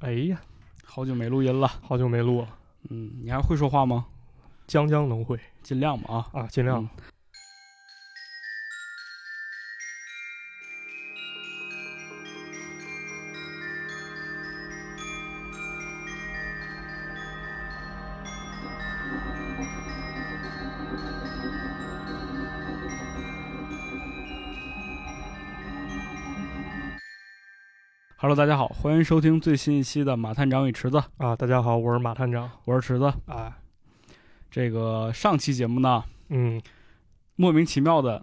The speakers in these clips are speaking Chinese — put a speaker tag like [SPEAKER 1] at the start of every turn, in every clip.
[SPEAKER 1] 哎呀，
[SPEAKER 2] 好久没录音了，
[SPEAKER 1] 好久没录了，
[SPEAKER 2] 嗯，你还会说话吗？
[SPEAKER 1] 将将能会。
[SPEAKER 2] 尽量吧啊，
[SPEAKER 1] 啊，尽量。
[SPEAKER 2] 嗯 Hello，大家好，欢迎收听最新一期的马探长与池子，
[SPEAKER 1] 啊，大家好，我是马探长。
[SPEAKER 2] 我是池子。
[SPEAKER 1] 啊，
[SPEAKER 2] 这个上期节目呢，
[SPEAKER 1] 嗯
[SPEAKER 2] 莫名其妙的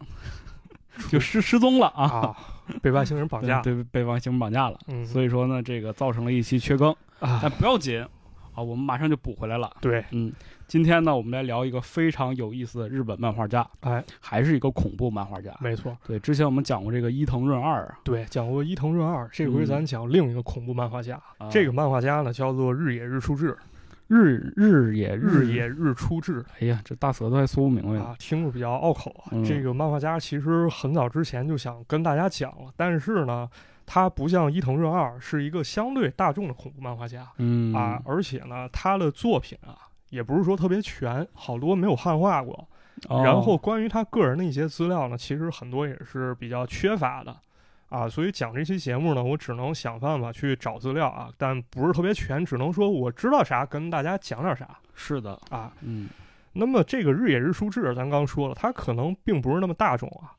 [SPEAKER 2] 就失失踪了啊，
[SPEAKER 1] 啊，被外星人绑架。
[SPEAKER 2] 对，对被外星人绑架了。
[SPEAKER 1] 嗯，
[SPEAKER 2] 所以说呢，这个造成了一期缺更，
[SPEAKER 1] 啊，
[SPEAKER 2] 但不要紧啊，我们马上就补回来了。
[SPEAKER 1] 对，
[SPEAKER 2] 嗯，今天呢，我们来聊一个非常有意思的日本漫画家，
[SPEAKER 1] 哎，
[SPEAKER 2] 还是一个恐怖漫画家。
[SPEAKER 1] 没错，
[SPEAKER 2] 对，之前我们讲过这个伊藤润二啊，
[SPEAKER 1] 对，讲过伊藤润二，这回
[SPEAKER 2] 嗯
[SPEAKER 1] 咱讲另一个恐怖漫画家。
[SPEAKER 2] 啊
[SPEAKER 1] 这个漫画家呢，叫做日野日出志，
[SPEAKER 2] 日日野
[SPEAKER 1] 日野，日出志
[SPEAKER 2] 哎呀，这大舌头还说不明白。
[SPEAKER 1] 啊，听着比较拗口啊。
[SPEAKER 2] 嗯
[SPEAKER 1] 这个漫画家其实很早之前就想跟大家讲了，但是呢，他不像伊藤润二是一个相对大众的恐怖漫画家。
[SPEAKER 2] 嗯
[SPEAKER 1] 啊，而且呢，他的作品啊，也不是说特别全，好多没有汉化过。
[SPEAKER 2] 哦
[SPEAKER 1] 然后关于他个人的一些资料呢，其实很多也是比较缺乏的。啊，所以讲这期节目呢，我只能想办法去找资料啊，但不是特别全，只能说我知道啥跟大家讲点啥
[SPEAKER 2] 是的，
[SPEAKER 1] 啊。
[SPEAKER 2] 嗯
[SPEAKER 1] 那么这个日野日书志，咱刚说了，它可能并不是那么大众啊，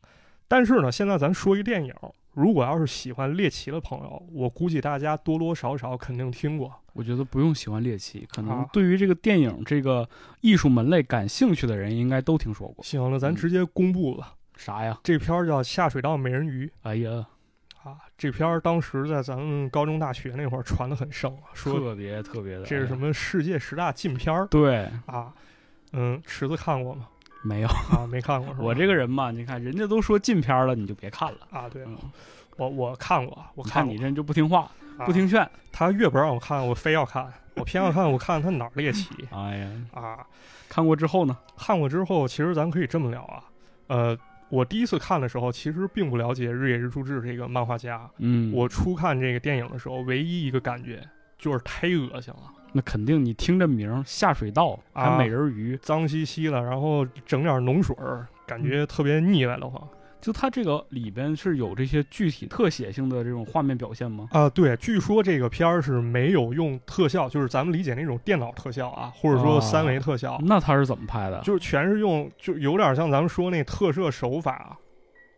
[SPEAKER 1] 但是呢，现在咱说一电影，如果要是喜欢猎奇的朋友，我估计大家多多少少肯定听过。
[SPEAKER 2] 我觉得不用喜欢猎奇，可能
[SPEAKER 1] 啊
[SPEAKER 2] 对于这个电影这个艺术门类感兴趣的人，应该都听说过。
[SPEAKER 1] 行了，咱
[SPEAKER 2] 嗯
[SPEAKER 1] 直接公布了。
[SPEAKER 2] 啥呀？
[SPEAKER 1] 这片儿叫《下水道美人鱼
[SPEAKER 2] 哎呀，》
[SPEAKER 1] 啊，这片儿当时在咱们高中、大学那会儿传的很盛啊，说
[SPEAKER 2] 特别特别的，
[SPEAKER 1] 这是什
[SPEAKER 2] 么？
[SPEAKER 1] 么世界十大禁片儿
[SPEAKER 2] 对，
[SPEAKER 1] 啊。嗯，池子看过吗？
[SPEAKER 2] 没有。
[SPEAKER 1] 啊，没看过？
[SPEAKER 2] 我这个人嘛，你看人家都说禁片了，你就别看了。
[SPEAKER 1] 啊，对
[SPEAKER 2] 嗯，
[SPEAKER 1] 我我看过，我
[SPEAKER 2] 我
[SPEAKER 1] 看
[SPEAKER 2] 你这人就不听话，
[SPEAKER 1] 啊
[SPEAKER 2] 不听劝。
[SPEAKER 1] 他越不让我看，我非要看，我偏要看，我看他哪儿猎奇
[SPEAKER 2] 哎呀，
[SPEAKER 1] 啊。
[SPEAKER 2] 看过之后呢？
[SPEAKER 1] 看过之后，其实咱可以这么聊啊，呃，我第一次看的时候，其实并不了解日野日出志这个漫画家。
[SPEAKER 2] 嗯，
[SPEAKER 1] 我初看这个电影的时候，唯一一个感觉就是忒恶心了。
[SPEAKER 2] 那肯定，你听这名儿下水道还
[SPEAKER 1] 啊
[SPEAKER 2] 美人鱼，
[SPEAKER 1] 脏兮兮的，然后整点脓水儿，感觉特别腻歪的慌
[SPEAKER 2] 就它这个里边是有这些具体特写性的这种画面表现吗？
[SPEAKER 1] 啊！对，据说这个片儿是没有用特效，就是咱们理解那种电脑特效啊，或者说
[SPEAKER 2] 啊
[SPEAKER 1] 三维特效，
[SPEAKER 2] 那它是怎么拍的？
[SPEAKER 1] 就是全是用，就有点像咱们说那特摄手法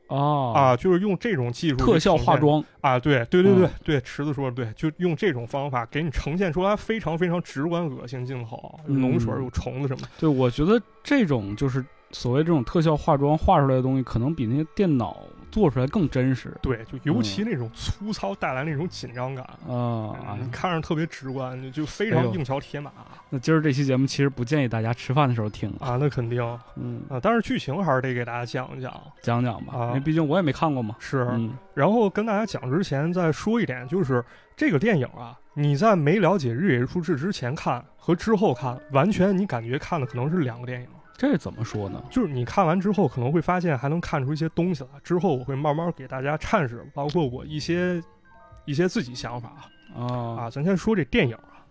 [SPEAKER 2] 哦。
[SPEAKER 1] 啊，就是用这种技术
[SPEAKER 2] 特效化妆。
[SPEAKER 1] 啊，对对对对、
[SPEAKER 2] 嗯。
[SPEAKER 1] 对，池子说的对，就用这种方法给你呈现出来非常非常直观恶心镜头，有脓水有虫子什么的。
[SPEAKER 2] 对，我觉得这种就是所谓这种特效化妆画出来的东西，可能比那些电脑做出来更真实。
[SPEAKER 1] 对，就尤其那种粗糙带来那种紧张感。
[SPEAKER 2] 啊、
[SPEAKER 1] 看着特别直观，就就非常硬桥铁马
[SPEAKER 2] 那今儿这期节目其实不建议大家吃饭的时候听，
[SPEAKER 1] 啊，那肯定啊，
[SPEAKER 2] 嗯，
[SPEAKER 1] 但是剧情还是得给大家讲一讲。
[SPEAKER 2] 讲讲吧，
[SPEAKER 1] 啊
[SPEAKER 2] 因为毕竟我也没看过嘛。
[SPEAKER 1] 是，
[SPEAKER 2] 嗯
[SPEAKER 1] 然后跟大家讲之前再说一点，就是这个电影啊，你在没了解日野日出志之前看和之后看，完全你感觉看的可能是两个电影。
[SPEAKER 2] 这怎么说呢？
[SPEAKER 1] 就是你看完之后，可能会发现还能看出一些东西来。之后我会慢慢给大家阐释，包括我一些一些自己想法
[SPEAKER 2] 啊
[SPEAKER 1] 啊。咱先说这电影啊，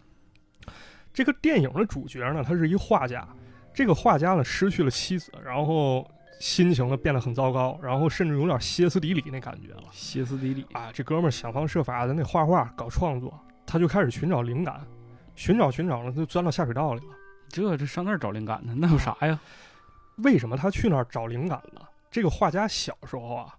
[SPEAKER 1] 这个电影的主角呢，他是一画家。这个画家呢，失去了妻子，然后心情呢变得很糟糕，然后甚至有点歇斯底里那感觉了
[SPEAKER 2] 歇斯底里
[SPEAKER 1] 啊。这哥们儿想方设法的那画画搞创作，他就开始寻找灵感，寻找寻找呢，他就钻到下水道里了。
[SPEAKER 2] 这这上那儿找灵感呢？那有啥呀？
[SPEAKER 1] 为什么他去那儿找灵感呢？这个画家小时候啊，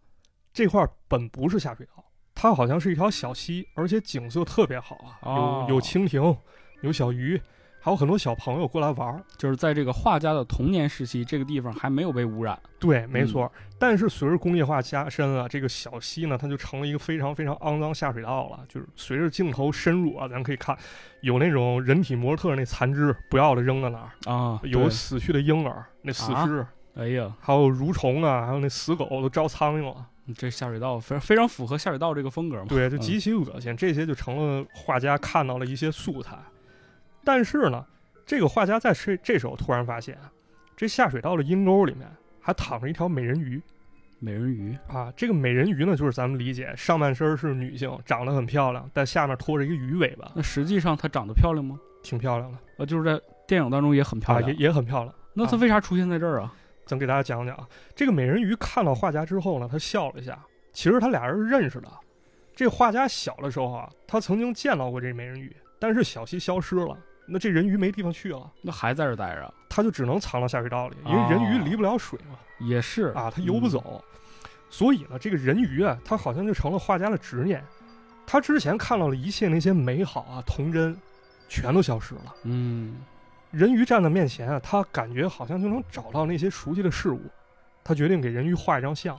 [SPEAKER 1] 这块儿本不是下水道，它好像是一条小溪，而且景色特别好啊，
[SPEAKER 2] 哦
[SPEAKER 1] 有有蜻蜓，有小鱼，还有很多小朋友过来玩儿。
[SPEAKER 2] 就是在这个画家的童年时期，这个地方还没有被污染。
[SPEAKER 1] 对，没错。
[SPEAKER 2] 嗯
[SPEAKER 1] 但是随着工业化加深啊，这个小溪呢，它就成了一个非常非常肮脏下水道了。就是随着镜头深入啊，咱可以看有那种人体模特那残肢不要了扔在那儿，
[SPEAKER 2] 啊，
[SPEAKER 1] 有死去的婴儿那死
[SPEAKER 2] 啊
[SPEAKER 1] 尸，
[SPEAKER 2] 哎呀，
[SPEAKER 1] 还有蠕虫啊，还有那死狗都招苍蝇了。
[SPEAKER 2] 这下水道非非常符合下水道这个风格嘛。
[SPEAKER 1] 对，就
[SPEAKER 2] 嗯
[SPEAKER 1] 极其恶心。这些就成了画家看到了一些素材。但是呢，这个画家在这这时候突然发现，这下水道的阴沟里面还躺着一条美人鱼。
[SPEAKER 2] 美人鱼
[SPEAKER 1] 啊。这个美人鱼呢，就是咱们理解上半身是女性，长得很漂亮，但下面拖着一个鱼尾巴，
[SPEAKER 2] 那实际上她长得漂亮吗？
[SPEAKER 1] 挺漂亮的
[SPEAKER 2] 呃，就是在电影当中也很漂
[SPEAKER 1] 啊，
[SPEAKER 2] 亮。
[SPEAKER 1] 也也很漂亮。
[SPEAKER 2] 那她为啥出现在这儿啊？
[SPEAKER 1] 咱给大家讲讲啊，这个美人鱼看到画家之后呢，她笑了一下。其实他俩人是认识的。这画家小的时候啊，他曾经见到过这美人鱼，但是小溪消失了，那这人鱼没地方去了，
[SPEAKER 2] 那还在这儿待着？
[SPEAKER 1] 他就只能藏到下水道里，因为人鱼离不了水嘛，
[SPEAKER 2] 也是
[SPEAKER 1] 啊，他游不
[SPEAKER 2] 嗯
[SPEAKER 1] 走。所以呢，这个人鱼啊，他好像就成了画家的执念。他之前看到了一切那些美好啊、童真，全都消失了。
[SPEAKER 2] 嗯，
[SPEAKER 1] 人鱼站在面前啊，他感觉好像就能找到那些熟悉的事物。他决定给人鱼画一张像。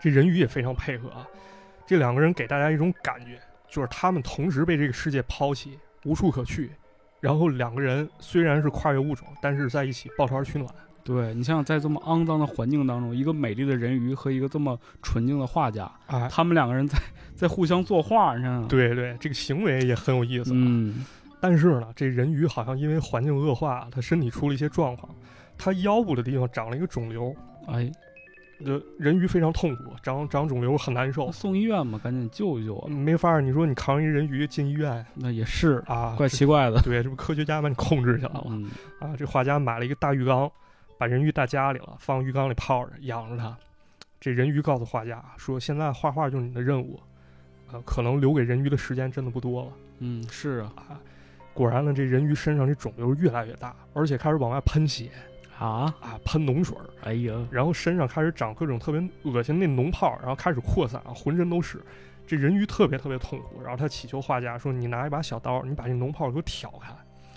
[SPEAKER 1] 这人鱼也非常配合啊。这两个人给大家一种感觉，就是他们同时被这个世界抛弃，无处可去。然后两个人虽然是跨越物种，但是在一起抱团取暖。
[SPEAKER 2] 对你想想，在这么肮脏的环境当中，一个美丽的人鱼和一个这么纯净的画家，
[SPEAKER 1] 哎，
[SPEAKER 2] 他们两个人在在互相作画，你看，，
[SPEAKER 1] 对对，这个行为也很有意思。啊
[SPEAKER 2] 嗯，
[SPEAKER 1] 但是呢，这人鱼好像因为环境恶化，他身体出了一些状况，他腰部的地方长了一个肿瘤，
[SPEAKER 2] 哎，
[SPEAKER 1] 这人鱼非常痛苦，长长肿瘤很难受，
[SPEAKER 2] 送医院吧，赶紧救一救啊！
[SPEAKER 1] 没法儿。你说你扛一人鱼进医院
[SPEAKER 2] 那也是
[SPEAKER 1] 啊，
[SPEAKER 2] 怪奇怪的，
[SPEAKER 1] 对，这不科学家把你控制起来了、
[SPEAKER 2] 嗯，
[SPEAKER 1] 啊！这画家买了一个大浴缸，把人鱼带家里了，放浴缸里泡着，养着它。这人鱼告诉画家说：“现在画画就是你的任务，呃，可能留给人鱼的时间真的不多了。”
[SPEAKER 2] 嗯，是啊，
[SPEAKER 1] 啊，果然呢，这人鱼身上这肿瘤越来越大，而且开始往外喷血
[SPEAKER 2] 啊，
[SPEAKER 1] 啊，喷脓水儿，
[SPEAKER 2] 哎呀，
[SPEAKER 1] 然后身上开始长各种特别恶心的那脓泡，然后开始扩散，浑身都是。这人鱼特别特别痛苦，然后他祈求画家说：“你拿一把小刀，你把这脓泡给我挑开。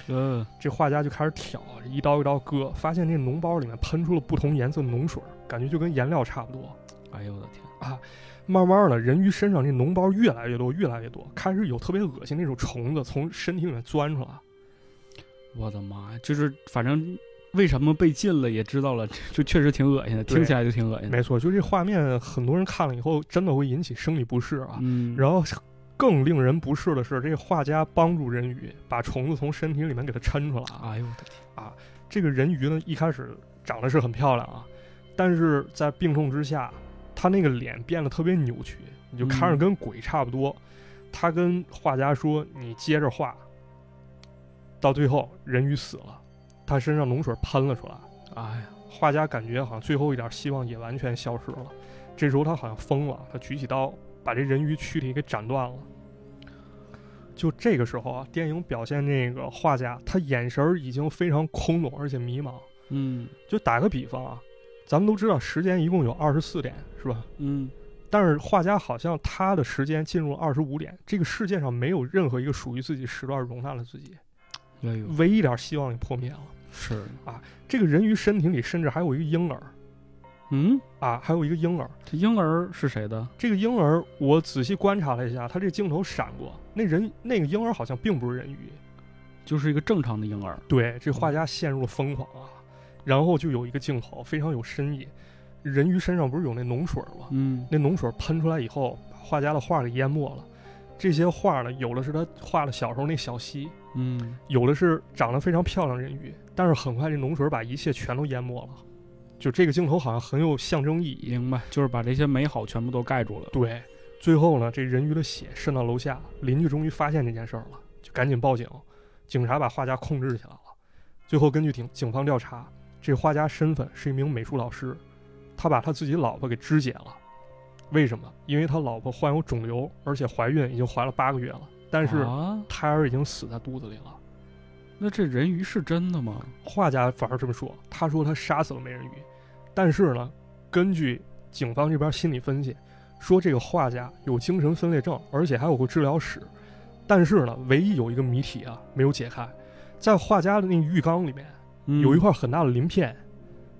[SPEAKER 2] 嗯，”
[SPEAKER 1] 这画家就开始挑，一刀一刀割，发现那脓包里面喷出了不同颜色的脓水儿，感觉就跟颜料差不多。
[SPEAKER 2] 哎呦我的天啊，
[SPEAKER 1] 慢慢的，人鱼身上这脓包越来越多，越来越多，开始有特别恶心那种虫子从身体里面钻出来。
[SPEAKER 2] 我的妈呀，就是反正为什么被禁了也知道了，就确实挺恶心的，听起来就挺恶心的。
[SPEAKER 1] 没错，就这画面，很多人看了以后真的会引起生理不适啊。
[SPEAKER 2] 嗯，
[SPEAKER 1] 然后更令人不适的是，这个画家帮助人鱼把虫子从身体里面给它抻出来啊。
[SPEAKER 2] 哎呦我的天啊，
[SPEAKER 1] 这个人鱼呢，一开始长得是很漂亮啊，但是在病痛之下，他那个脸变得特别扭曲，你就看着
[SPEAKER 2] 嗯
[SPEAKER 1] 跟鬼差不多。他跟画家说：“你接着画。”到最后，人鱼死了，他身上脓水喷了出来。
[SPEAKER 2] 哎呀，
[SPEAKER 1] 画家感觉好像最后一点希望也完全消失了。这时候他好像疯了，他举起刀把这人鱼躯体给斩断了。就这个时候啊，电影表现那个画家，他眼神已经非常空洞而且迷茫。
[SPEAKER 2] 嗯
[SPEAKER 1] 就打个比方啊，咱们都知道时间一共有二十四点，是吧？
[SPEAKER 2] 嗯，
[SPEAKER 1] 但是画家好像他的时间进入了二十五点，这个世界上没有任何一个属于自己时段容纳了自己，唯一一点希望也破灭了。
[SPEAKER 2] 是啊，
[SPEAKER 1] 这个人鱼身体里甚至还有一个婴儿
[SPEAKER 2] 嗯，
[SPEAKER 1] 啊，还有一个婴儿。
[SPEAKER 2] 这婴儿是谁的？
[SPEAKER 1] 这个婴儿，我仔细观察了一下，他这镜头闪过，那人那个婴儿好像并不是人鱼。
[SPEAKER 2] 就是一个正常的婴儿。
[SPEAKER 1] 对，这画家陷入了疯狂啊。然后就有一个镜头非常有深意，人鱼身上不是有那脓水吗？
[SPEAKER 2] 嗯，
[SPEAKER 1] 那脓水喷出来以后，把画家的画给淹没了。这些画呢，有的是他画的小时候那小溪，
[SPEAKER 2] 嗯，
[SPEAKER 1] 有的是长得非常漂亮的人鱼，但是很快这脓水把一切全都淹没了。就这个镜头好像很有象征意义。
[SPEAKER 2] 明白，就是把这些美好全部都盖住了。
[SPEAKER 1] 对，最后呢，这人鱼的血渗到楼下，邻居终于发现这件事儿了，就赶紧报警。警察把画家控制起来了。最后根据警警方调查，这画家身份是一名美术老师，他把他自己老婆给肢解了。为什么？因为他老婆患有肿瘤，而且怀孕已经怀了八个月了，但是
[SPEAKER 2] 啊，
[SPEAKER 1] 胎儿已经死在肚子里了。
[SPEAKER 2] 那这人鱼是真的吗？
[SPEAKER 1] 画家反而这么说，他说他杀死了美人鱼，但是呢，根据警方这边心理分析，说这个画家有精神分裂症，而且还有过治疗史。但是呢，唯一有一个谜题啊没有解开，在画家的那个浴缸里面
[SPEAKER 2] 嗯
[SPEAKER 1] 有一块很大的鳞片，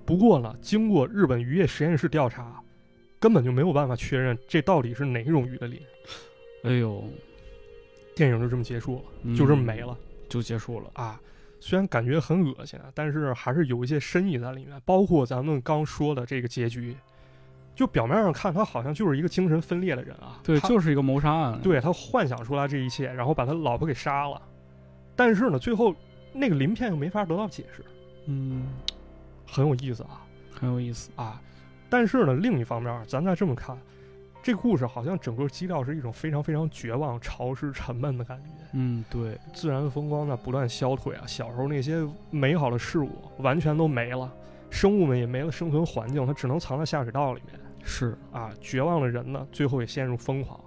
[SPEAKER 1] 不过呢，经过日本渔业实验室调查，根本就没有办法确认这到底是哪种鱼的鳞。
[SPEAKER 2] 哎呦，
[SPEAKER 1] 电影就这么结束了，
[SPEAKER 2] 嗯
[SPEAKER 1] 就这么没了。
[SPEAKER 2] 就结束了。
[SPEAKER 1] 啊，虽然感觉很恶心啊，但是还是有一些深意在里面。包括咱们刚说的这个结局，就表面上看他好像就是一个精神分裂的人啊，
[SPEAKER 2] 对，就是一个谋杀案。，
[SPEAKER 1] 对他幻想出来这一切，然后把他老婆给杀了，但是呢，最后那个鳞片又没法得到解释，
[SPEAKER 2] 嗯，
[SPEAKER 1] 很有意思啊
[SPEAKER 2] 很有意思。
[SPEAKER 1] 啊！但是呢，另一方面，咱再这么看，这个故事好像整个基调是一种非常非常绝望、潮湿、沉闷的感觉。
[SPEAKER 2] 嗯，对，
[SPEAKER 1] 自然风光在不断消退啊，小时候那些美好的事物完全都没了，生物们也没了生存环境，它只能藏在下水道里面
[SPEAKER 2] 是，
[SPEAKER 1] 啊。绝望的人呢，最后也陷入疯狂。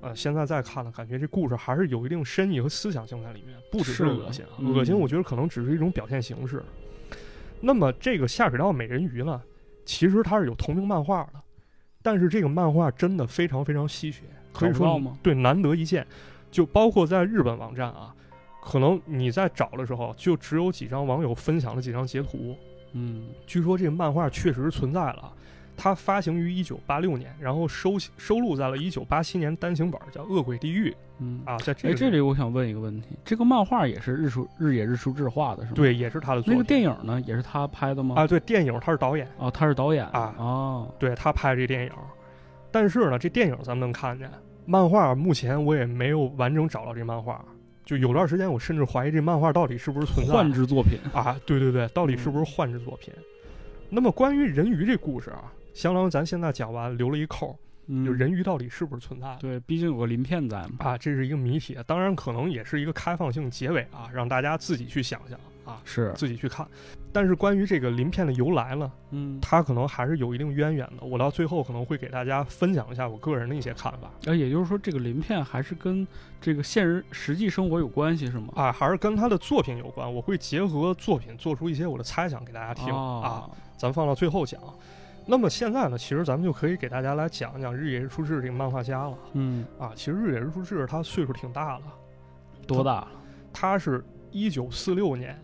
[SPEAKER 1] 呃，现在再看呢，感觉这故事还是有一定深意和思想性在里面，不只是恶心啊，
[SPEAKER 2] 嗯
[SPEAKER 1] 恶心我觉得可能只是一种表现形式。那么这个下水道美人鱼呢，其实它是有同名漫画的，但是这个漫画真的非常非常稀缺，可以说对难得一见。就包括在日本网站啊，可能你在找的时候，就只有几张网友分享的几张截图。
[SPEAKER 2] 嗯，
[SPEAKER 1] 据说这个漫画确实存在了，它发行于一九八六年，然后收收录在了一九八七年单行本叫《恶鬼地狱》
[SPEAKER 2] 嗯，
[SPEAKER 1] 啊，在这
[SPEAKER 2] 哎，这里我想问一个问题，这个漫画也是日出日野日出志画的是吗？，
[SPEAKER 1] 对也是他的作品
[SPEAKER 2] 那个电影呢，也是他拍的吗？
[SPEAKER 1] 啊，对电影他是导演，
[SPEAKER 2] 哦，他是导演
[SPEAKER 1] 啊
[SPEAKER 2] 哦，
[SPEAKER 1] 对他拍这电影，但是呢，这电影咱们能看见，漫画目前我也没有完整找到这漫画。就有段时间，我甚至怀疑这漫画到底是不是存在
[SPEAKER 2] 幻之作品，
[SPEAKER 1] 啊？对对对，到底是不是幻之作品？那么关于人鱼这故事啊，相当于咱现在讲完留了一扣，
[SPEAKER 2] 嗯，
[SPEAKER 1] 就人鱼到底是不是存在？
[SPEAKER 2] 对，毕竟有个鳞片在嘛。
[SPEAKER 1] 啊，这是一个谜题，当然可能也是一个开放性结尾啊，让大家自己去想想啊，
[SPEAKER 2] 是，
[SPEAKER 1] 自己去看。但是关于这个鳞片的由来呢，
[SPEAKER 2] 嗯，
[SPEAKER 1] 它可能还是有一定渊源的。我到最后可能会给大家分享一下我个人的一些看法
[SPEAKER 2] 呃，也就是说，这个鳞片还是跟这个现实实际生活有关系，是吗？
[SPEAKER 1] 啊，还是跟他的作品有关。我会结合作品做出一些我的猜想给大家听、啊，
[SPEAKER 2] 哦
[SPEAKER 1] 咱放到最后讲。那么现在呢，其实咱们就可以给大家来讲一讲日野日出志这个漫画家了
[SPEAKER 2] 嗯，
[SPEAKER 1] 啊。其实日野日出志他岁数挺大了，
[SPEAKER 2] 多大了？
[SPEAKER 1] 他是一九四六年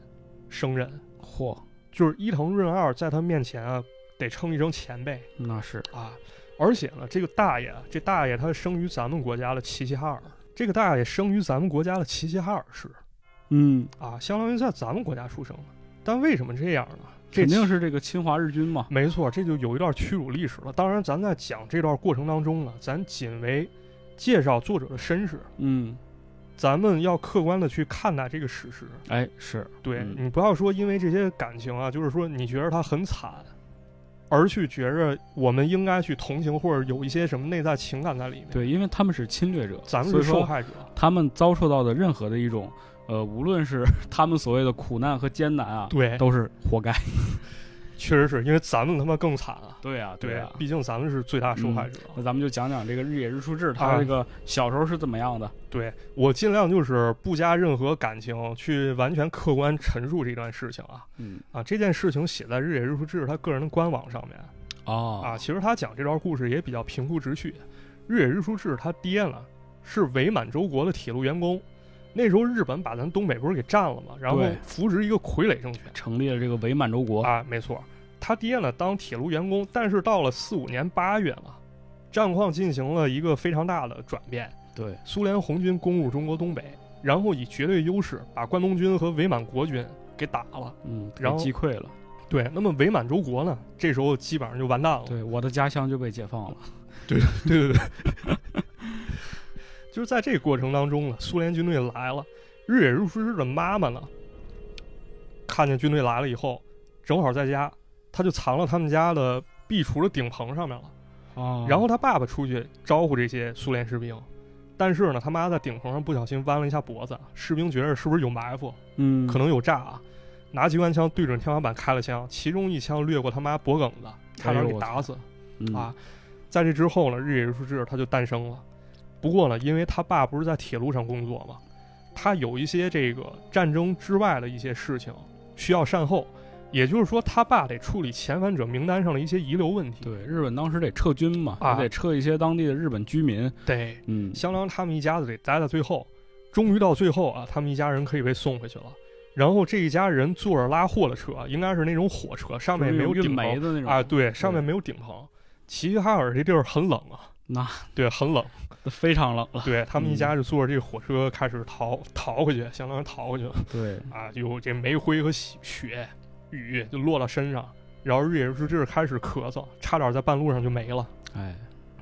[SPEAKER 1] 生人。
[SPEAKER 2] 嚯，
[SPEAKER 1] 就是伊藤润二在他面前啊，得称一声前辈
[SPEAKER 2] 那是，
[SPEAKER 1] 啊。而且呢，这个大爷，这大爷他生于咱们国家的齐齐哈尔，这个大爷生于咱们国家的齐齐哈尔市
[SPEAKER 2] 嗯，
[SPEAKER 1] 啊，相当于在咱们国家出生的。但为什么这样呢？这
[SPEAKER 2] 肯定是这个侵华日军嘛。
[SPEAKER 1] 没错，这就有一段屈辱历史了。当然，咱在讲这段过程当中呢，咱仅为介绍作者的身世，
[SPEAKER 2] 嗯，
[SPEAKER 1] 咱们要客观的去看待这个史实。
[SPEAKER 2] 哎，是，
[SPEAKER 1] 对、
[SPEAKER 2] 嗯
[SPEAKER 1] 你不要说因为这些感情啊，就是说你觉得他很惨，而去觉着我们应该去同情或者有一些什么内在情感在里面。，
[SPEAKER 2] 对，因为他们是侵略者，
[SPEAKER 1] 咱们是受害者。
[SPEAKER 2] 他们遭受到的任何的一种，呃，无论是 他们所谓的苦难和艰难啊，
[SPEAKER 1] 对，
[SPEAKER 2] 都是活该。
[SPEAKER 1] 确实是因为咱们他妈更惨啊。
[SPEAKER 2] 对啊，
[SPEAKER 1] 对
[SPEAKER 2] 啊。
[SPEAKER 1] 毕竟咱们是最大受害者。
[SPEAKER 2] 那咱们就讲讲这个日野日出志，他
[SPEAKER 1] 啊
[SPEAKER 2] 这个小时候是怎么样的？
[SPEAKER 1] 对我尽量就是不加任何感情去完全客观陈述这段事情啊
[SPEAKER 2] 嗯，
[SPEAKER 1] 啊！这件事情写在日野日出志他个人的官网上面
[SPEAKER 2] 哦
[SPEAKER 1] 啊。其实他讲这段故事也比较平铺直叙。日野日出志他爹呢是伪满洲国的铁路员工，那时候日本把咱东北不是给占了嘛，然后扶植一个傀儡政权
[SPEAKER 2] 成立了这个伪满洲国。
[SPEAKER 1] 啊，没错。他爹呢当铁路员工，但是到了四五年八月了，战况进行了一个非常大的转变。
[SPEAKER 2] 对，
[SPEAKER 1] 苏联红军攻入中国东北，然后以绝对优势把关东军和伪满国军给打了。
[SPEAKER 2] 嗯，
[SPEAKER 1] 然后
[SPEAKER 2] 击溃了。
[SPEAKER 1] 对，那么伪满洲国呢，这时候基本上就完蛋了。
[SPEAKER 2] 对，我的家乡就被解放了。
[SPEAKER 1] 对对对对，就是在这个过程当中呢，苏联军队来了，日野日出志的妈妈呢，看见军队来了以后，正好在家，他就藏了他们家的壁橱的顶棚上面了。
[SPEAKER 2] 哦
[SPEAKER 1] 然后他爸爸出去招呼这些苏联士兵，但是呢，他妈在顶棚上不小心弯了一下脖子，士兵觉得是不是有埋伏，
[SPEAKER 2] 嗯，
[SPEAKER 1] 可能有诈啊，拿机关枪对准天花板开了枪，其中一枪掠过他妈脖梗子，差点给打死。
[SPEAKER 2] 嗯
[SPEAKER 1] 啊，在这之后呢，日野日出志他就诞生了。不过呢，因为他爸不是在铁路上工作嘛，他有一些这个战争之外的一些事情需要善后，也就是说，他爸得处理遣返者名单上的一些遗留问题。
[SPEAKER 2] 对，日本当时得撤军嘛，
[SPEAKER 1] 啊
[SPEAKER 2] 得撤一些当地的日本居民。
[SPEAKER 1] 对，
[SPEAKER 2] 嗯，
[SPEAKER 1] 相当于他们一家子得待在最后。终于到最后啊，他们一家人可以被送回去了。然后这一家人坐着拉货的车，应该是那种火车，上面也没有顶棚
[SPEAKER 2] 的那种
[SPEAKER 1] 啊，对，上面没有顶棚。齐齐哈尔这地儿很冷啊，
[SPEAKER 2] 那
[SPEAKER 1] 对，很冷。
[SPEAKER 2] 非常冷了。
[SPEAKER 1] 对他们一
[SPEAKER 2] 嗯
[SPEAKER 1] 家就坐着这个火车开始逃逃回去，相当于逃回去了
[SPEAKER 2] 对，
[SPEAKER 1] 啊！有这煤灰和雪雪雨就落到身上，然后日野日出志开始咳嗽，差点在半路上就没了。
[SPEAKER 2] 哎，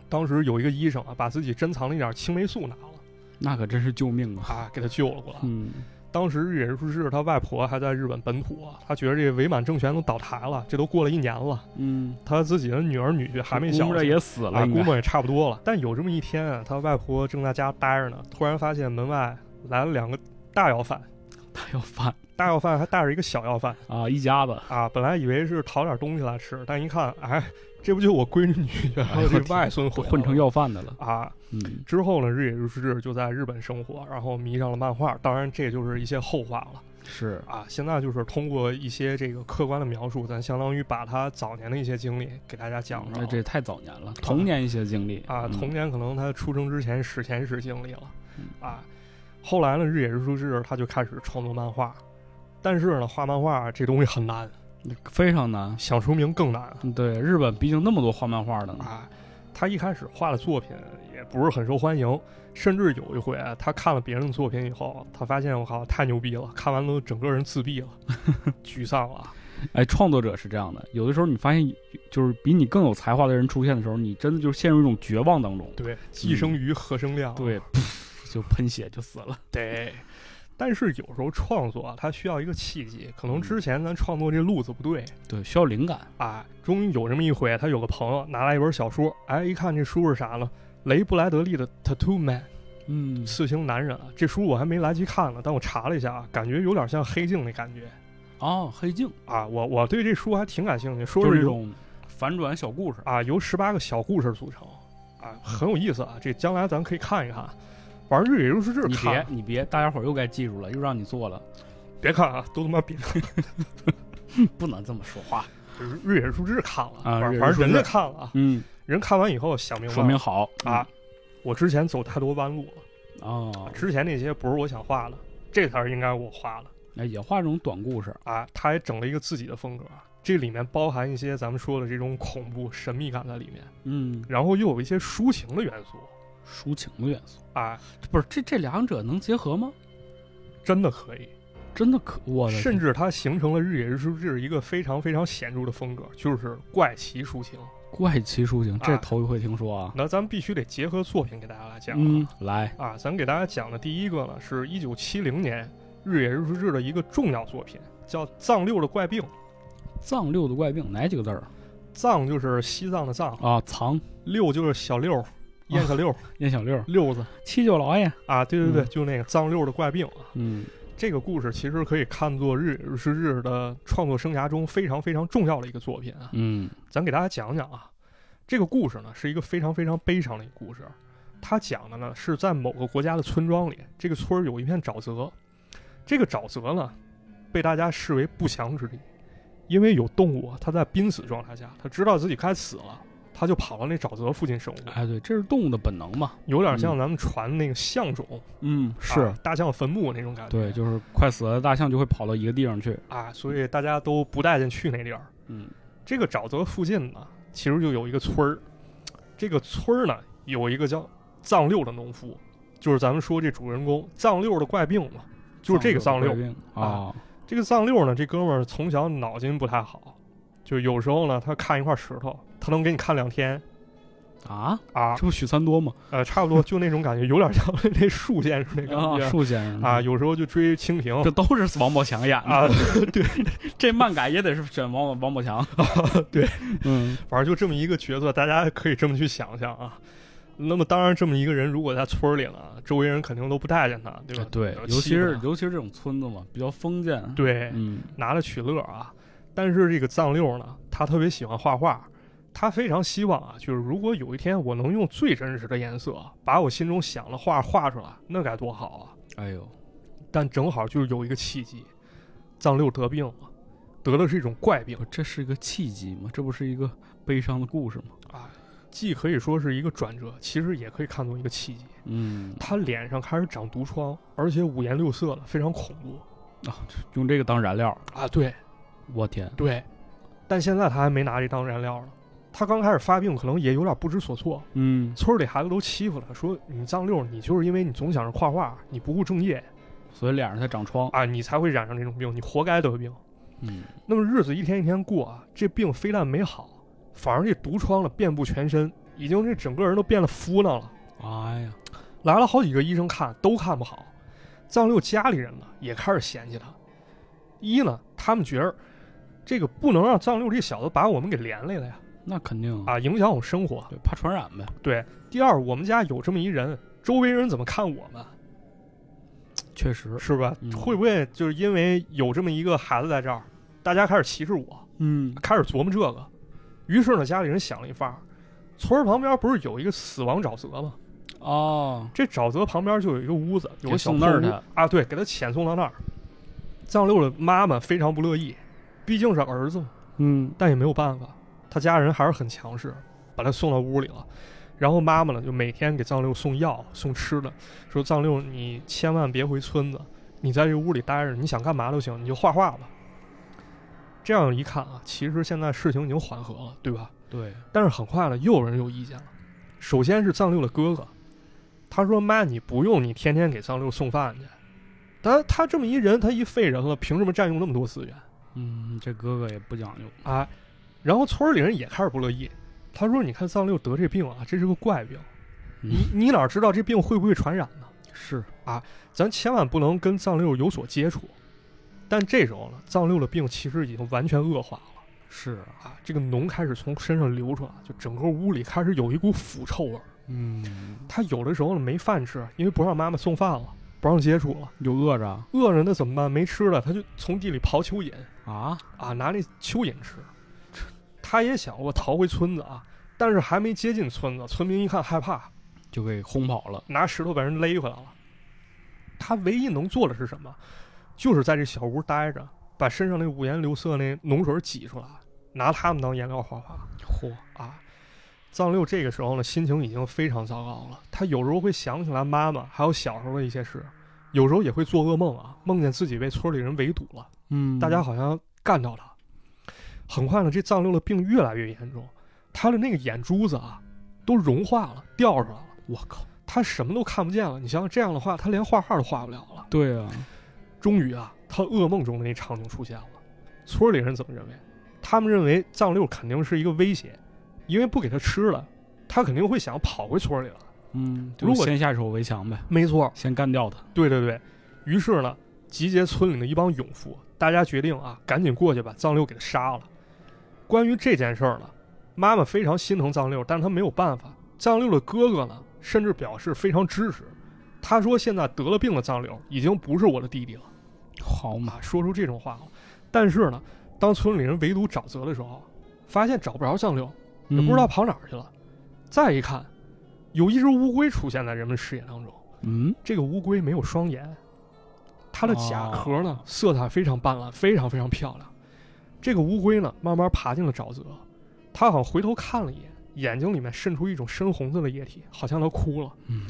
[SPEAKER 1] 当时有一个医生啊，把自己珍藏的一点青霉素拿了
[SPEAKER 2] 那可真是救命啊！
[SPEAKER 1] 啊，给他救了过来。
[SPEAKER 2] 嗯，
[SPEAKER 1] 当时日野树志他外婆还在日本本土啊，他觉得这伪满政权都倒台了，这都过了一年了，
[SPEAKER 2] 嗯，
[SPEAKER 1] 他自己的女儿女婿还没小
[SPEAKER 2] 估也死了，
[SPEAKER 1] 估摸也差不多了。但有这么一天啊，他外婆正在家待着呢，突然发现门外来了两个大要饭，
[SPEAKER 2] 大要饭。
[SPEAKER 1] 大要饭还带着一个小要饭。
[SPEAKER 2] 啊，一家子，
[SPEAKER 1] 啊。本来以为是讨点东西来吃，但一看，哎，这不就我闺女女婿还有这外孙混
[SPEAKER 2] 混成要饭的了，
[SPEAKER 1] 啊。
[SPEAKER 2] 嗯，
[SPEAKER 1] 之后呢，日野如是志就在日本生活，然后迷上了漫画。当然，这就是一些后话了
[SPEAKER 2] 是，
[SPEAKER 1] 啊。现在就是通过一些这个客观的描述，咱相当于把他早年的一些经历给大家讲了。
[SPEAKER 2] 那这也太早年了，童年一些经历
[SPEAKER 1] 啊，
[SPEAKER 2] 嗯
[SPEAKER 1] 童年可能他出生之前史前史经历了
[SPEAKER 2] 嗯
[SPEAKER 1] 啊。后来呢，日野如是志他就开始创作漫画，但是呢，画漫画这东西很难，
[SPEAKER 2] 非常难。
[SPEAKER 1] 想出名更难
[SPEAKER 2] 对，日本毕竟那么多画漫画的呢，
[SPEAKER 1] 啊。他一开始画的作品也不是很受欢迎，甚至有一回他看了别人的作品以后，他发现我靠太牛逼了，看完了整个人自闭了，沮丧了。
[SPEAKER 2] 哎，创作者是这样的，有的时候你发现就是比你更有才华的人出现的时候，你真的就陷入一种绝望当中，
[SPEAKER 1] 对，既生瑜，何生亮？
[SPEAKER 2] 对，噗就喷血就死了。
[SPEAKER 1] 对。但是有时候创作啊，它需要一个契机，可能之前咱创作这路子不对
[SPEAKER 2] 对，需要灵感。
[SPEAKER 1] 啊，终于有这么一回，他有个朋友拿来一本小说，哎，一看这书是啥呢？雷布莱德利的《Tattoo Man》
[SPEAKER 2] 嗯，
[SPEAKER 1] 刺青男人啊，这书我还没来及看呢，但我查了一下啊，感觉有点像黑镜那感觉
[SPEAKER 2] 哦，黑镜
[SPEAKER 1] 啊，我我对这书还挺感兴趣，说
[SPEAKER 2] 是是这种反转小故事。
[SPEAKER 1] 啊，由十八个小故事组成啊，很有意思啊，这将来咱可以看一看。玩日野如是志
[SPEAKER 2] 你
[SPEAKER 1] 看
[SPEAKER 2] 别，你别，大家伙儿又该记住了，又让你做了，
[SPEAKER 1] 别看啊，都他妈别看，
[SPEAKER 2] 不能这么说话。
[SPEAKER 1] 就是日野如是志看了，
[SPEAKER 2] 啊
[SPEAKER 1] 反反正人家看了啊，
[SPEAKER 2] 嗯，
[SPEAKER 1] 人看完以后想明白了，
[SPEAKER 2] 说明好
[SPEAKER 1] 啊，我之前走太多弯路了，
[SPEAKER 2] 哦，
[SPEAKER 1] 之前那些不是我想画的，这才是应该我画的
[SPEAKER 2] 哎，也画这种短故事。
[SPEAKER 1] 啊。他也整了一个自己的风格，这里面包含一些咱们说的这种恐怖神秘感在里面，
[SPEAKER 2] 嗯，
[SPEAKER 1] 然后又有一些抒情的元素
[SPEAKER 2] 抒情的元素，
[SPEAKER 1] 啊，
[SPEAKER 2] 不是这这两者能结合吗？
[SPEAKER 1] 真的可以。
[SPEAKER 2] 真的可，我的
[SPEAKER 1] 甚至它形成了日野日出志一个非常非常显著的风格，就是怪奇抒情。
[SPEAKER 2] 怪奇抒情，这
[SPEAKER 1] 啊
[SPEAKER 2] 头一回听说啊。
[SPEAKER 1] 那咱们必须得结合作品给大家来讲
[SPEAKER 2] 嗯
[SPEAKER 1] 啊，，
[SPEAKER 2] 来，
[SPEAKER 1] 啊，咱给大家讲的第一个呢，是一九七零年日野日出志的一个重要作品，叫《藏六的怪病》。
[SPEAKER 2] 藏六的怪病哪几个字儿
[SPEAKER 1] 藏就是西藏的藏，
[SPEAKER 2] 啊？藏
[SPEAKER 1] 六就是小六，燕小六，
[SPEAKER 2] 燕小六，
[SPEAKER 1] 六子
[SPEAKER 2] 七舅老爷。
[SPEAKER 1] 啊，对对对，
[SPEAKER 2] 嗯
[SPEAKER 1] 就那个藏六的怪病啊。
[SPEAKER 2] 嗯
[SPEAKER 1] 这个故事其实可以看作日是日的创作生涯中非常非常重要的一个作品啊。
[SPEAKER 2] 嗯
[SPEAKER 1] 咱给大家讲讲啊，这个故事呢是一个非常非常悲伤的一个故事。他讲的呢是在某个国家的村庄里，这个村儿有一片沼泽，这个沼泽呢被大家视为不祥之地，因为有动物它在濒死状态下，它知道自己该死了，它就跑到那沼泽附近生活，
[SPEAKER 2] 哎，对，这是动物的本能嘛。
[SPEAKER 1] 有点像咱们传那个象种，
[SPEAKER 2] 嗯，是
[SPEAKER 1] 啊，大象坟墓那种感觉。
[SPEAKER 2] 对，就是快死了的大象就会跑到一个地方去。
[SPEAKER 1] 啊，所以大家都不待见去那地儿。
[SPEAKER 2] 嗯
[SPEAKER 1] 这个沼泽附近呢，其实就有一个村儿，这个村儿呢有一个叫藏六的农夫，就是咱们说这主人公藏六的怪病嘛，就是这个藏六。
[SPEAKER 2] 病啊。
[SPEAKER 1] 这个藏六呢，这哥们儿从小脑筋不太好，就有时候呢，他看一块石头，他能给你看两天
[SPEAKER 2] 啊，
[SPEAKER 1] 啊
[SPEAKER 2] 这，不许三多吗？
[SPEAKER 1] 呃，差不多就那种感觉，有点像那树先生那感
[SPEAKER 2] 啊，
[SPEAKER 1] 觉
[SPEAKER 2] 树先生
[SPEAKER 1] 啊，，有时候就追蜻蜓
[SPEAKER 2] 这都是王宝强演的。
[SPEAKER 1] 啊，
[SPEAKER 2] 这漫改也得是选王王宝强。
[SPEAKER 1] 对，
[SPEAKER 2] 嗯
[SPEAKER 1] 反正就这么一个角色，大家可以这么去想象啊。那么，当然，这么一个人如果在村里了，周围人肯定都不待见他，对吧？
[SPEAKER 2] 对，
[SPEAKER 1] 呃
[SPEAKER 2] 尤其是尤其是这种村子嘛，比较封建。，
[SPEAKER 1] 对，
[SPEAKER 2] 嗯
[SPEAKER 1] 拿着取乐啊。但是这个藏六呢，他特别喜欢画画，他非常希望啊，就是如果有一天我能用最真实的颜色把我心中想的画画出来，那该多好啊！
[SPEAKER 2] 哎呦，
[SPEAKER 1] 但正好就是有一个契机，藏六得病了，得的是一种怪病，
[SPEAKER 2] 这是一个契机吗？这不是一个悲伤的故事吗？
[SPEAKER 1] 啊，既可以说是一个转折，其实也可以看作一个契机。
[SPEAKER 2] 嗯，
[SPEAKER 1] 他脸上开始长毒疮，而且五颜六色的，非常恐怖啊
[SPEAKER 2] 用这个当燃料，
[SPEAKER 1] 啊！对
[SPEAKER 2] 我天，
[SPEAKER 1] 对，但现在他还没拿这当燃料呢。他刚开始发病，可能也有点不知所措。
[SPEAKER 2] 嗯，
[SPEAKER 1] 村里孩子都欺负他，说你藏六，你就是因为你总想着画画，你不务正业
[SPEAKER 2] 所以脸上才长疮。
[SPEAKER 1] 啊，你才会染上这种病，你活该得病。
[SPEAKER 2] 嗯，
[SPEAKER 1] 那么日子一天一天过啊，这病非但没好，反而这毒疮了遍布全身，已经这整个人都变得敷囊了。
[SPEAKER 2] 哎呀，
[SPEAKER 1] 来了好几个医生看，都看不好。藏六家里人呢也开始嫌弃他。一呢，他们觉得这个不能让藏六这小子把我们给连累了呀，
[SPEAKER 2] 那肯定，
[SPEAKER 1] 啊，影响我生活。
[SPEAKER 2] 对，怕传染呗。
[SPEAKER 1] 对，第二，我们家有这么一人，周围人怎么看我们，
[SPEAKER 2] 确实，
[SPEAKER 1] 是吧？
[SPEAKER 2] 嗯
[SPEAKER 1] 会不会就是因为有这么一个孩子在这儿，大家开始歧视我，
[SPEAKER 2] 嗯，
[SPEAKER 1] 开始琢磨这个？于是呢，家里人想了一法儿，村儿旁边不是有一个死亡沼泽吗？
[SPEAKER 2] 哦，
[SPEAKER 1] 这沼泽旁边就有一个屋子，有个小破屋
[SPEAKER 2] 送那儿去
[SPEAKER 1] 啊，对，给他遣送到那儿。藏六的妈妈非常不乐意，毕竟是儿子嘛，
[SPEAKER 2] 嗯，
[SPEAKER 1] 但也没有办法，他家人还是很强势，把他送到屋里了。然后妈妈呢，就每天给藏六送药、送吃的，说藏六你千万别回村子，你在这屋里待着，你想干嘛都行，你就画画吧。这样一看啊，其实现在事情已经缓和了，对吧？
[SPEAKER 2] 对，
[SPEAKER 1] 但是很快呢，又有人有意见了。首先是藏六的哥哥，他说：“妈，你不用你天天给藏六送饭去，但他这么一人，他一废人了，凭什么占用那么多资源
[SPEAKER 2] 嗯，这哥哥也不讲究。
[SPEAKER 1] 啊？”然后村里人也开始不乐意，他说：“你看藏六得这病啊，这是个怪病，你
[SPEAKER 2] 嗯，
[SPEAKER 1] 你哪知道这病会不会传染呢？
[SPEAKER 2] 是啊，
[SPEAKER 1] 咱千万不能跟藏六有所接触。”但这时候呢，藏六的病其实已经完全恶化了。
[SPEAKER 2] 是啊，
[SPEAKER 1] 啊，这个脓开始从身上流出来，就整个屋里开始有一股腐臭味儿。
[SPEAKER 2] 嗯，
[SPEAKER 1] 他有的时候呢没饭吃，因为不让妈妈送饭了，不让接触了，
[SPEAKER 2] 就饿着
[SPEAKER 1] 饿着那怎么办？没吃的，他就从地里刨蚯蚓
[SPEAKER 2] 啊，
[SPEAKER 1] 啊，拿那蚯蚓吃。他也想过逃回村子啊，但是还没接近村子，村民一看害怕，
[SPEAKER 2] 就给轰跑了。
[SPEAKER 1] 拿石头把人勒回来了。他唯一能做的是什么？就是在这小屋待着，把身上那五颜六色那脓水挤出来，拿它们当颜料画画。
[SPEAKER 2] 嚯，
[SPEAKER 1] 啊，藏六这个时候呢，心情已经非常糟糕了。他有时候会想起来妈妈，还有小时候的一些事，有时候也会做噩梦啊，梦见自己被村里人围堵了，
[SPEAKER 2] 嗯，
[SPEAKER 1] 大家好像干掉他。很快呢，这藏六的病越来越严重，他的那个眼珠子啊，都融化了，掉出来了，
[SPEAKER 2] 我靠，
[SPEAKER 1] 他什么都看不见了。你想想这样的话，他连画画都画不了了。
[SPEAKER 2] 对啊，
[SPEAKER 1] 终于啊，他噩梦中的那场景出现了。村里人怎么认为？他们认为藏六肯定是一个威胁，因为不给他吃了，他肯定会想跑回村里了。
[SPEAKER 2] 嗯，
[SPEAKER 1] 如果
[SPEAKER 2] 先下手为强呗，
[SPEAKER 1] 没错，
[SPEAKER 2] 先干掉他。
[SPEAKER 1] 对对对。于是呢，集结村里的一帮勇夫，大家决定啊，赶紧过去把藏六给他杀了。关于这件事儿呢，妈妈非常心疼藏六，但是她没有办法。藏六的哥哥呢，甚至表示非常支持。他说：“现在得了病的藏六已经不是我的弟弟了。”
[SPEAKER 2] 好嘛，
[SPEAKER 1] 啊，说出这种话了。但是呢，当村里人围堵沼泽的时候，发现找不着藏六，也不知道跑哪儿去了。再一看，有一只乌龟出现在人们视野当中。
[SPEAKER 2] 嗯，
[SPEAKER 1] 这个乌龟没有双眼，它的甲
[SPEAKER 2] 哦
[SPEAKER 1] 壳呢、色彩非常斑斓，非常非常漂亮。这个乌龟呢，慢慢爬进了沼泽，它好像回头看了一眼，眼睛里面渗出一种深红色的液体，好像它哭了。
[SPEAKER 2] 嗯，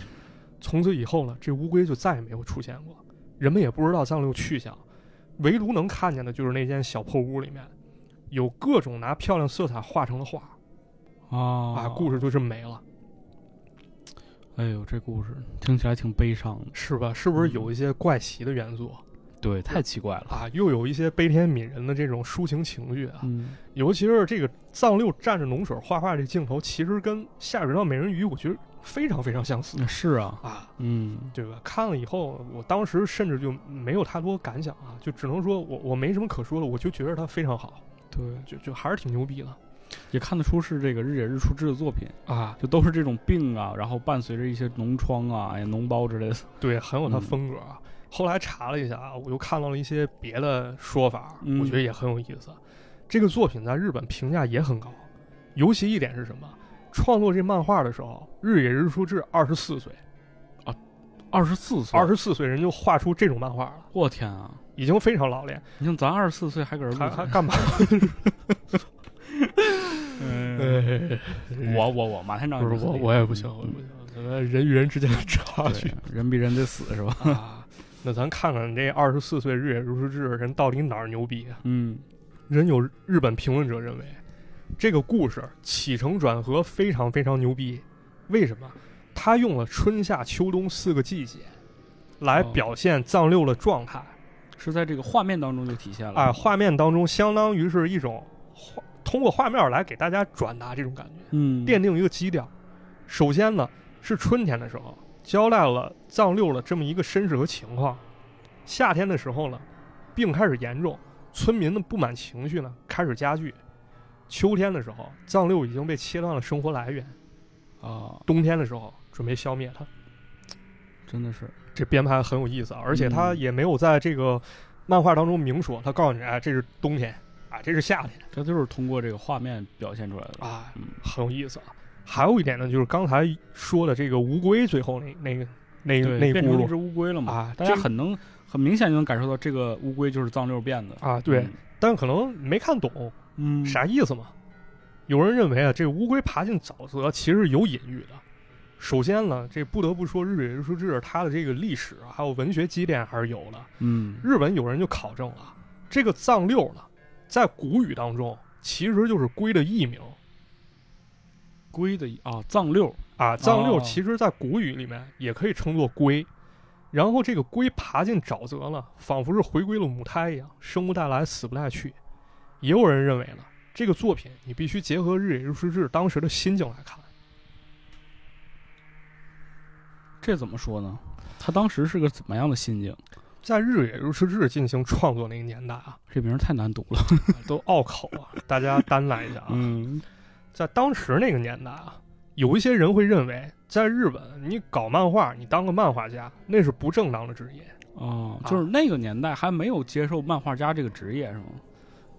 [SPEAKER 1] 从此以后呢，这乌龟就再也没有出现过，人们也不知道藏六去向，唯独能看见的就是那间小破屋里面，有各种拿漂亮色彩画成的画
[SPEAKER 2] 啊
[SPEAKER 1] 啊，故事就这么没了，
[SPEAKER 2] 哎呦，这故事听起来挺悲伤的。
[SPEAKER 1] 是吧？是不是有一些怪奇的元素
[SPEAKER 2] 对，太奇怪了。
[SPEAKER 1] 啊？又有一些悲天悯人的这种抒情情绪啊？
[SPEAKER 2] 嗯，
[SPEAKER 1] 尤其是这个藏六蘸着浓水画画这镜头，其实跟下水道美人鱼，我觉得非常非常相似
[SPEAKER 2] 是啊，
[SPEAKER 1] 啊。
[SPEAKER 2] 嗯，
[SPEAKER 1] 对吧？看了以后，我当时甚至就没有太多感想啊，就只能说我我没什么可说的，我就觉得它非常好，
[SPEAKER 2] 对，
[SPEAKER 1] 就就还是挺牛逼的
[SPEAKER 2] 也看得出是这个日野日出制的作品，
[SPEAKER 1] 啊。
[SPEAKER 2] 就都是这种病啊，然后伴随着一些脓疮啊、哎脓包之类的。
[SPEAKER 1] 对，很有它
[SPEAKER 2] 嗯
[SPEAKER 1] 风格啊。后来查了一下啊，我又看到了一些别的说法，
[SPEAKER 2] 嗯
[SPEAKER 1] 我觉得也很有意思。这个作品在日本评价也很高，尤其一点是什么？创作这漫画的时候，日野日出志二十四岁，啊
[SPEAKER 2] 二十四岁，
[SPEAKER 1] 二十四岁人就画出这种漫画了，
[SPEAKER 2] 我天啊！
[SPEAKER 1] 已经非常老练。
[SPEAKER 2] 你像咱二十四岁还搁这
[SPEAKER 1] 还还干嘛？
[SPEAKER 2] 嗯 我我我马天长
[SPEAKER 1] 不是我，我也不行，我也不行。咱人与人之间的差距
[SPEAKER 2] 人比人得死是吧？
[SPEAKER 1] 啊。那咱看看这二十四岁日野如是志人到底哪儿牛逼啊？
[SPEAKER 2] 嗯
[SPEAKER 1] 人有日本评论者认为，这个故事起承转合非常非常牛逼。为什么？他用了春夏秋冬四个季节来
[SPEAKER 2] 哦
[SPEAKER 1] 表现藏六的状态。
[SPEAKER 2] 是在这个画面当中就体现了
[SPEAKER 1] 啊，画面当中相当于是一种画，通过画面来给大家转达这种感觉。
[SPEAKER 2] 嗯
[SPEAKER 1] 奠定一个基调。首先呢，是春天的时候交代了藏六的这么一个身世和情况，夏天的时候呢，病开始严重，村民的不满情绪呢开始加剧。秋天的时候，藏六已经被切断了生活来源；
[SPEAKER 2] 啊，
[SPEAKER 1] 冬天的时候，准备消灭他。
[SPEAKER 2] 真的是，
[SPEAKER 1] 这编排很有意思啊，而且他
[SPEAKER 2] 嗯
[SPEAKER 1] 也没有在这个漫画当中明说，他告诉你，哎，这是冬天，啊，这是夏天
[SPEAKER 2] 这就是通过这个画面表现出来的。
[SPEAKER 1] 啊，
[SPEAKER 2] 嗯
[SPEAKER 1] 很有意思啊。还有一点呢，就是刚才说的这个乌龟，最后那那个那个，那
[SPEAKER 2] 变成一只乌龟了嘛？
[SPEAKER 1] 啊，
[SPEAKER 2] 大家
[SPEAKER 1] 这
[SPEAKER 2] 很能很明显就能感受到这个乌龟就是藏六变的。
[SPEAKER 1] 啊，对，但可能没看懂
[SPEAKER 2] 嗯，
[SPEAKER 1] 啥意思嘛。有人认为啊，这个乌龟爬进沼泽其实有隐喻的。首先呢，这不得不说日野日出志它的这个历史啊，还有文学积淀还是有的。
[SPEAKER 2] 嗯，
[SPEAKER 1] 日本有人就考证了，这个藏六呢，在古语当中其实就是龟的艺名
[SPEAKER 2] 龟的啊，藏六
[SPEAKER 1] 啊。藏六
[SPEAKER 2] 哦
[SPEAKER 1] 其实在古语里面也可以称作龟。然后这个龟爬进沼泽了，仿佛是回归了母胎一样，生不带来，死不带去。也有人认为呢，这个作品你必须结合日野日之志当时的心境来看。
[SPEAKER 2] 这怎么说呢？他当时是个怎么样的心境？
[SPEAKER 1] 在日野如是日进行创作那个年代啊，
[SPEAKER 2] 这名儿太难读了。
[SPEAKER 1] 都拗口啊，大家担待一下啊。
[SPEAKER 2] 嗯，
[SPEAKER 1] 在当时那个年代啊，有一些人会认为，在日本你搞漫画，你当个漫画家，那是不正当的职业。
[SPEAKER 2] 哦，
[SPEAKER 1] 啊
[SPEAKER 2] 就是那个年代还没有接受漫画家这个职业是吗？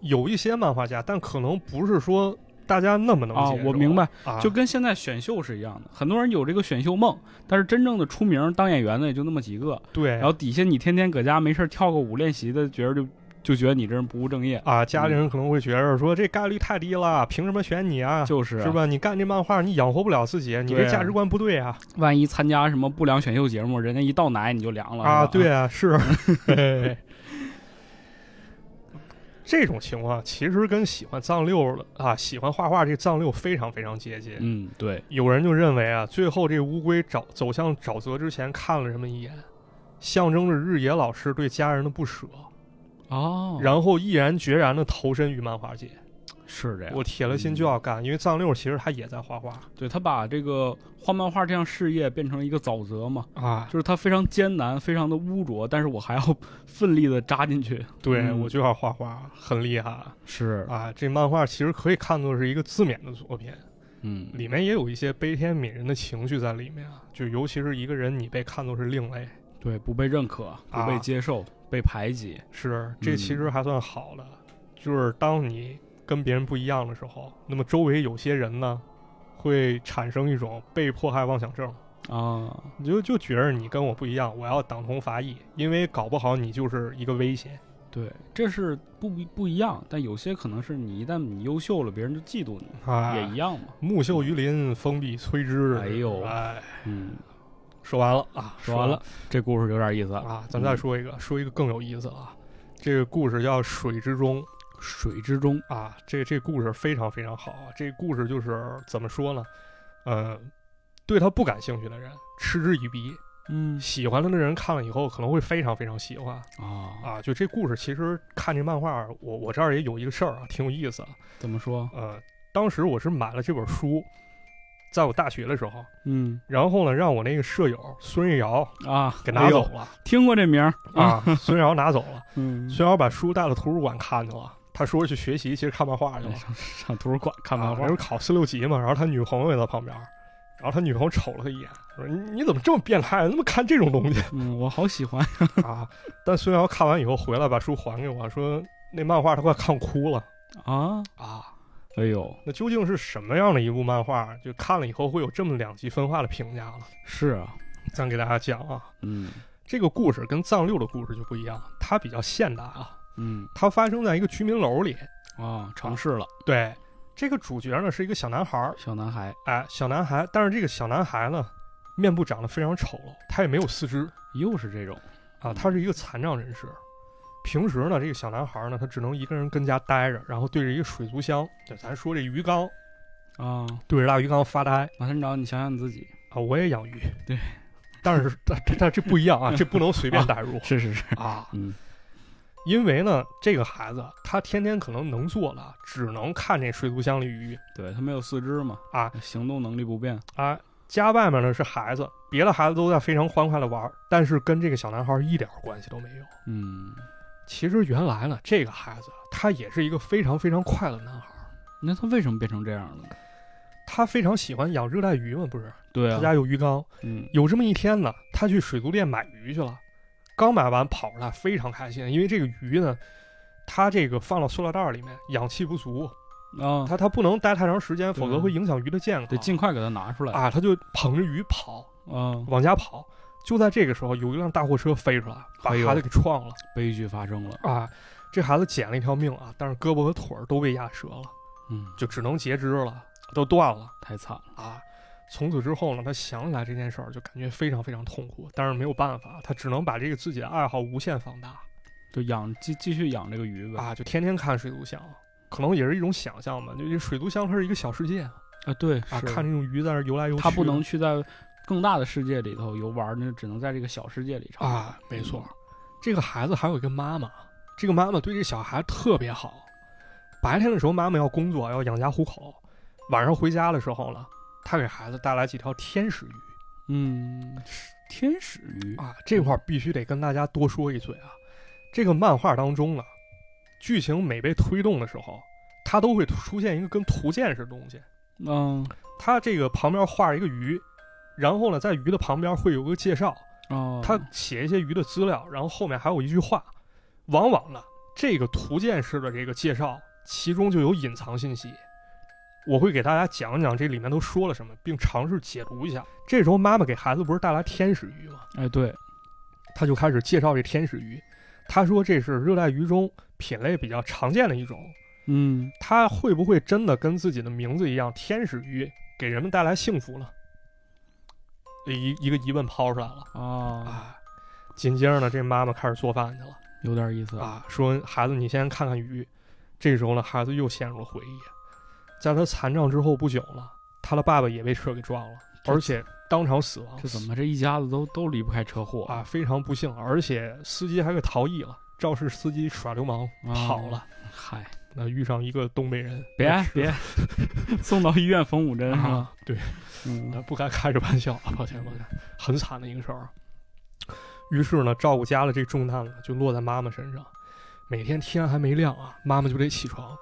[SPEAKER 1] 有一些漫画家，但可能不是说大家那么能
[SPEAKER 2] 啊。我明白，
[SPEAKER 1] 啊，
[SPEAKER 2] 就跟现在选秀是一样的，很多人有这个选秀梦，但是真正的出名当演员的也就那么几个，
[SPEAKER 1] 对，
[SPEAKER 2] 然后底下你天天搁家没事儿跳个舞练习的，觉得就就觉得你这人不务正业，
[SPEAKER 1] 啊，家里人可能会觉着说这概率太低了，凭什么选你啊？
[SPEAKER 2] 就是啊
[SPEAKER 1] 是？吧？你干这漫画，你养活不了自己，你这价值观不对啊！
[SPEAKER 2] 万一参加什么不良选秀节目，人家一倒奶你就凉了
[SPEAKER 1] 啊，对啊，是。嘿这种情况其实跟喜欢藏六的啊，喜欢画画这藏六非常非常接近。
[SPEAKER 2] 嗯，对，
[SPEAKER 1] 有人就认为啊，最后这乌龟找走向沼泽之前看了这么一眼，象征着日野老师对家人的不舍，
[SPEAKER 2] 哦，
[SPEAKER 1] 然后毅然决然的投身于漫画界。
[SPEAKER 2] 是这样，
[SPEAKER 1] 我铁了心就要干，因为藏六其实他也在画画
[SPEAKER 2] 对他把这个画漫画这项事业变成了一个沼泽嘛，
[SPEAKER 1] 啊。
[SPEAKER 2] 就是他非常艰难，非常的污浊，但是我还要 奋力的扎进去。
[SPEAKER 1] 对，
[SPEAKER 2] 嗯
[SPEAKER 1] 我就要画画，很厉害
[SPEAKER 2] 是，
[SPEAKER 1] 啊！这漫画其实可以看作是一个自勉的作品，
[SPEAKER 2] 嗯，
[SPEAKER 1] 里面也有一些悲天悯人的情绪在里面啊。就尤其是一个人，你被看作是另类，
[SPEAKER 2] 对，不被认可，不被
[SPEAKER 1] 啊
[SPEAKER 2] 接受，被排挤，
[SPEAKER 1] 是这
[SPEAKER 2] 嗯
[SPEAKER 1] 其实还算好的。就是当你跟别人不一样的时候，那么周围有些人呢，会产生一种被迫害妄想症。
[SPEAKER 2] 啊，
[SPEAKER 1] 你就就觉着你跟我不一样，我要党同伐异，因为搞不好你就是一个威胁。
[SPEAKER 2] 对，这是不不一样，但有些可能是你一旦你优秀了，别人就嫉妒你，
[SPEAKER 1] 啊
[SPEAKER 2] 也一样嘛。
[SPEAKER 1] 木秀于林，风必摧之。
[SPEAKER 2] 哎呦。
[SPEAKER 1] 哎，
[SPEAKER 2] 嗯，
[SPEAKER 1] 说完了啊，
[SPEAKER 2] 说完了这故事有点意思
[SPEAKER 1] 啊，咱再说一个，说一个更有意思啊。这个故事叫《水之中》
[SPEAKER 2] 水之中，
[SPEAKER 1] 啊，这这故事非常非常好啊。这故事就是怎么说呢？呃，对他不感兴趣的人嗤之以鼻，
[SPEAKER 2] 嗯
[SPEAKER 1] 喜欢他的人看了以后可能会非常非常喜欢
[SPEAKER 2] 啊，
[SPEAKER 1] 啊。就这故事，其实看这漫画，我我这儿也有一个事儿啊，挺有意思啊。
[SPEAKER 2] 怎么说？
[SPEAKER 1] 呃，当时我是买了这本书，在我大学的时候，
[SPEAKER 2] 嗯
[SPEAKER 1] 然后呢，让我那个舍友孙瑞瑶
[SPEAKER 2] 啊，
[SPEAKER 1] 给拿走了、
[SPEAKER 2] 听过这名儿，
[SPEAKER 1] 啊，孙瑞瑶拿走了，
[SPEAKER 2] 嗯，
[SPEAKER 1] 孙瑶把书带到图书馆看去了。他说去学习，其实看漫画去了。
[SPEAKER 2] 上图书馆看漫画
[SPEAKER 1] 啊人，考四六级嘛，然后他女朋友也在旁边，然后他女朋友瞅了他一眼，说：“你你怎么这么变态，那么看这种东西
[SPEAKER 2] 嗯，我好喜欢
[SPEAKER 1] 啊？”但孙瑶看完以后回来把书还给我，说那漫画他快看哭了
[SPEAKER 2] 啊，
[SPEAKER 1] 啊。
[SPEAKER 2] 哎呦，
[SPEAKER 1] 那究竟是什么样的一部漫画？就看了以后会有这么两极分化的评价了？
[SPEAKER 2] 是啊，
[SPEAKER 1] 咱给大家讲啊，
[SPEAKER 2] 嗯
[SPEAKER 1] 这个故事跟藏六的故事就不一样，它比较现代啊，
[SPEAKER 2] 嗯。
[SPEAKER 1] 它发生在一个居民楼里。
[SPEAKER 2] 啊，城市了，
[SPEAKER 1] 对，这个主角呢是一个小男孩儿，
[SPEAKER 2] 小男孩。
[SPEAKER 1] 哎，小男孩，但是这个小男孩呢，面部长得非常丑陋，他也没有四肢。
[SPEAKER 2] 又是这种。
[SPEAKER 1] 啊，他是一个残障人士。平时呢，这个小男孩呢，他只能一个人跟家待着，然后对着一个水族箱，对咱说这鱼缸，
[SPEAKER 2] 啊，
[SPEAKER 1] 对着大鱼缸发呆。
[SPEAKER 2] 马团长，你想想你自己，
[SPEAKER 1] 啊。我也养鱼，
[SPEAKER 2] 对，
[SPEAKER 1] 但是但但但这不一样啊，这不能随便 带入。
[SPEAKER 2] 是是是，
[SPEAKER 1] 啊，
[SPEAKER 2] 嗯
[SPEAKER 1] 因为呢，这个孩子他天天可能能做的，只能看这水族箱里鱼
[SPEAKER 2] 对他没有四肢嘛，
[SPEAKER 1] 啊
[SPEAKER 2] 行动能力不便，
[SPEAKER 1] 啊。家外面呢是孩子，别的孩子都在非常欢快的玩，但是跟这个小男孩一点关系都没有。
[SPEAKER 2] 嗯，
[SPEAKER 1] 其实原来呢，这个孩子他也是一个非常非常快乐的男孩，
[SPEAKER 2] 那他为什么变成这样了呢？
[SPEAKER 1] 他非常喜欢养热带鱼嘛，不是？
[SPEAKER 2] 对啊，
[SPEAKER 1] 他家有鱼缸。
[SPEAKER 2] 嗯，
[SPEAKER 1] 有这么一天呢，他去水族店买鱼去了，刚买完跑出来，非常开心，因为这个鱼呢，它这个放到塑料袋里面，氧气不足，
[SPEAKER 2] 啊，
[SPEAKER 1] 它它不能待太长时间，否则会影响鱼的健康。
[SPEAKER 2] 得尽快给它拿出来
[SPEAKER 1] 啊，它就捧着鱼跑，
[SPEAKER 2] 啊，
[SPEAKER 1] 往家跑。就在这个时候，有一辆大货车飞出来，把孩子给撞了
[SPEAKER 2] 悲剧发生了。
[SPEAKER 1] 啊！这孩子捡了一条命啊，但是胳膊和腿儿都被压折了，
[SPEAKER 2] 嗯，
[SPEAKER 1] 就只能截肢了，都断了
[SPEAKER 2] 太惨了。
[SPEAKER 1] 啊！从此之后呢，他想起来这件事儿就感觉非常非常痛苦，但是没有办法，他只能把这个自己的爱好无限放大
[SPEAKER 2] 就养继继续养这个鱼呗。
[SPEAKER 1] 啊，就天天看水族箱，可能也是一种想象吧。就这水族箱它是一个小世界啊，
[SPEAKER 2] 啊，对，是
[SPEAKER 1] 看这种鱼在那游来游去，
[SPEAKER 2] 他不能去在更大的世界里头游玩，那只能在这个小世界里尝
[SPEAKER 1] 啊，没错。这个孩子还有一个妈妈，这个妈妈对这小孩特别好。白天的时候，妈妈要工作，要养家糊口；晚上回家的时候呢，她给孩子带来几条天使鱼
[SPEAKER 2] 嗯，天使鱼
[SPEAKER 1] 啊。这块儿必须得跟大家多说一嘴啊。这个漫画当中呢，剧情每被推动的时候，它都会出现一个跟图鉴似的东西。
[SPEAKER 2] 嗯
[SPEAKER 1] 它这个旁边画一个鱼，然后呢，在鱼的旁边会有个介绍。
[SPEAKER 2] 哦，
[SPEAKER 1] 他写一些鱼的资料，然后后面还有一句话，往往呢，这个图鉴式的这个介绍，其中就有隐藏信息。我会给大家讲讲这里面都说了什么，并尝试解读一下。这时候妈妈给孩子不是带来天使鱼吗？
[SPEAKER 2] 哎对，
[SPEAKER 1] 他就开始介绍这天使鱼。他说这是热带鱼中品类比较常见的一种，
[SPEAKER 2] 嗯
[SPEAKER 1] 它会不会真的跟自己的名字一样，天使鱼给人们带来幸福呢？一一个疑问抛出来了。
[SPEAKER 2] 啊，
[SPEAKER 1] 啊，紧接着呢，这妈妈开始做饭去了
[SPEAKER 2] 有点意思
[SPEAKER 1] 啊，说孩子你先看看鱼。这时候呢，孩子又陷入了回忆，在他残障之后不久了，他的爸爸也被车给撞了，而且当场死亡。
[SPEAKER 2] 这怎么这一家子都都离不开车祸
[SPEAKER 1] 啊？非常不幸，而且司机还给逃逸了，肇事司机耍流氓
[SPEAKER 2] 啊
[SPEAKER 1] 跑了，
[SPEAKER 2] 嗨，
[SPEAKER 1] 那遇上一个东北人，
[SPEAKER 2] 别别，送到医院缝五针？
[SPEAKER 1] 啊，对，
[SPEAKER 2] 嗯
[SPEAKER 1] 那不该开着玩笑啊，抱歉抱歉，很惨的一个事儿。于是呢，照顾家的这重担呢，就落在妈妈身上。每天天还没亮啊，妈妈就得起床，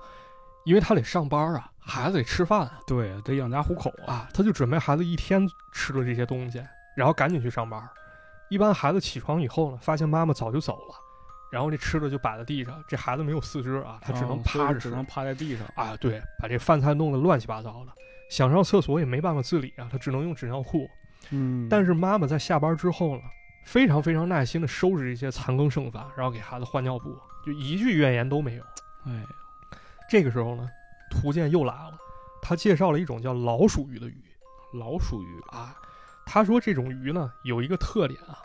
[SPEAKER 1] 因为她得上班啊，孩子得吃饭啊，
[SPEAKER 2] 对，得养家糊口啊。
[SPEAKER 1] 啊，她就准备孩子一天吃的这些东西，然后赶紧去上班。一般孩子起床以后呢，发现妈妈早就走了，然后这吃的就摆在地上，这孩子没有四肢啊，他只能趴着吃
[SPEAKER 2] 只能趴在地上。
[SPEAKER 1] 啊，对，把这饭菜弄得乱七八糟的，想上厕所也没办法自理啊，他只能用纸尿裤。
[SPEAKER 2] 嗯，
[SPEAKER 1] 但是妈妈在下班之后呢，非常非常耐心的收拾这些残羹剩饭，然后给孩子换尿布，就一句怨言都没有。
[SPEAKER 2] 哎，
[SPEAKER 1] 这个时候呢，图鉴又来了，他介绍了一种叫老鼠鱼的鱼
[SPEAKER 2] 老鼠鱼
[SPEAKER 1] 啊。他说这种鱼呢有一个特点啊，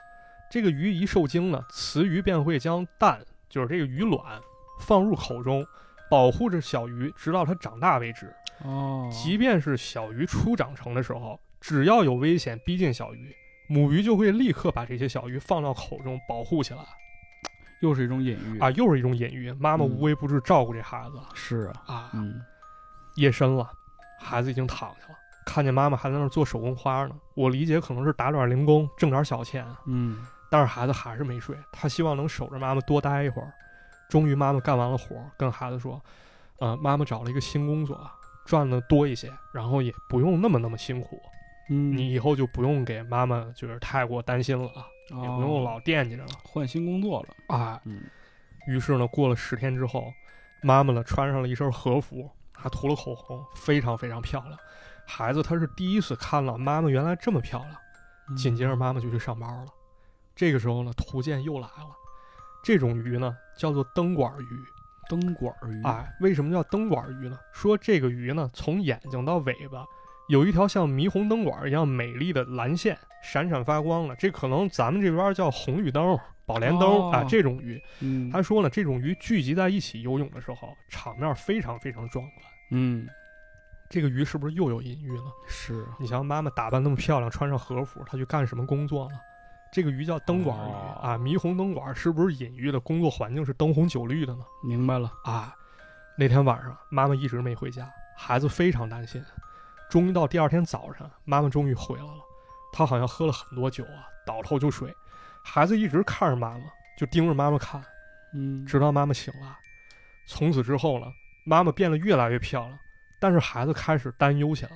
[SPEAKER 1] 这个鱼一受惊呢，雌鱼便会将蛋，就是这个鱼卵，放入口中，保护着小鱼直到它长大为止。
[SPEAKER 2] 哦，
[SPEAKER 1] 即便是小鱼初长成的时候，只要有危险逼近小鱼，母鱼就会立刻把这些小鱼放到口中保护起来
[SPEAKER 2] 又是一种隐喻
[SPEAKER 1] 啊，又是一种隐喻。妈妈
[SPEAKER 2] 嗯
[SPEAKER 1] 无微不至照顾这孩子
[SPEAKER 2] 是啊，
[SPEAKER 1] 啊。
[SPEAKER 2] 嗯
[SPEAKER 1] 夜深了，孩子已经躺下了，看见妈妈还在那儿做手工花呢。我理解可能是打点零工挣点小钱，
[SPEAKER 2] 嗯
[SPEAKER 1] 但是孩子还是没睡，他希望能守着妈妈多待一会儿。终于妈妈干完了活儿，跟孩子说：“呃，妈妈找了一个新工作，赚的多一些，然后也不用那么那么辛苦。”
[SPEAKER 2] 嗯，
[SPEAKER 1] 你以后就不用给妈妈就是太过担心了啊，也不用
[SPEAKER 2] 哦
[SPEAKER 1] 老惦记着了
[SPEAKER 2] 换新工作了。
[SPEAKER 1] 啊。
[SPEAKER 2] 嗯
[SPEAKER 1] 于是呢，过了十天之后，妈妈呢穿上了一身和服，还涂了口红，非常非常漂亮。孩子他是第一次看了妈妈原来这么漂亮，
[SPEAKER 2] 嗯
[SPEAKER 1] 紧接着妈妈就去上班了。这个时候呢，图鉴又来了，这种鱼呢叫做灯管鱼。
[SPEAKER 2] 灯管鱼
[SPEAKER 1] 哎，为什么叫灯管鱼呢？说这个鱼呢，从眼睛到尾巴有一条像霓虹灯管一样美丽的蓝线，闪闪发光的。这可能咱们这边叫红绿灯、宝莲灯
[SPEAKER 2] 哦
[SPEAKER 1] 啊，这种鱼。
[SPEAKER 2] 嗯
[SPEAKER 1] 他说呢，这种鱼聚集在一起游泳的时候，场面非常非常壮观。
[SPEAKER 2] 嗯
[SPEAKER 1] 这个鱼是不是又有隐喻了？
[SPEAKER 2] 是
[SPEAKER 1] 你想，妈妈打扮那么漂亮，穿上和服，她去干什么工作了？这个鱼叫灯管鱼、
[SPEAKER 2] 哦
[SPEAKER 1] 啊，霓虹灯管是不是隐喻的工作环境是灯红酒绿的呢？
[SPEAKER 2] 明白了。
[SPEAKER 1] 啊，那天晚上妈妈一直没回家，孩子非常担心。终于到第二天早上，妈妈终于回来了。她好像喝了很多酒啊，倒头就睡。孩子一直看着妈妈，就盯着妈妈看，
[SPEAKER 2] 嗯，
[SPEAKER 1] 直到妈妈醒了。从此之后呢，妈妈变得越来越漂亮，但是孩子开始担忧起来。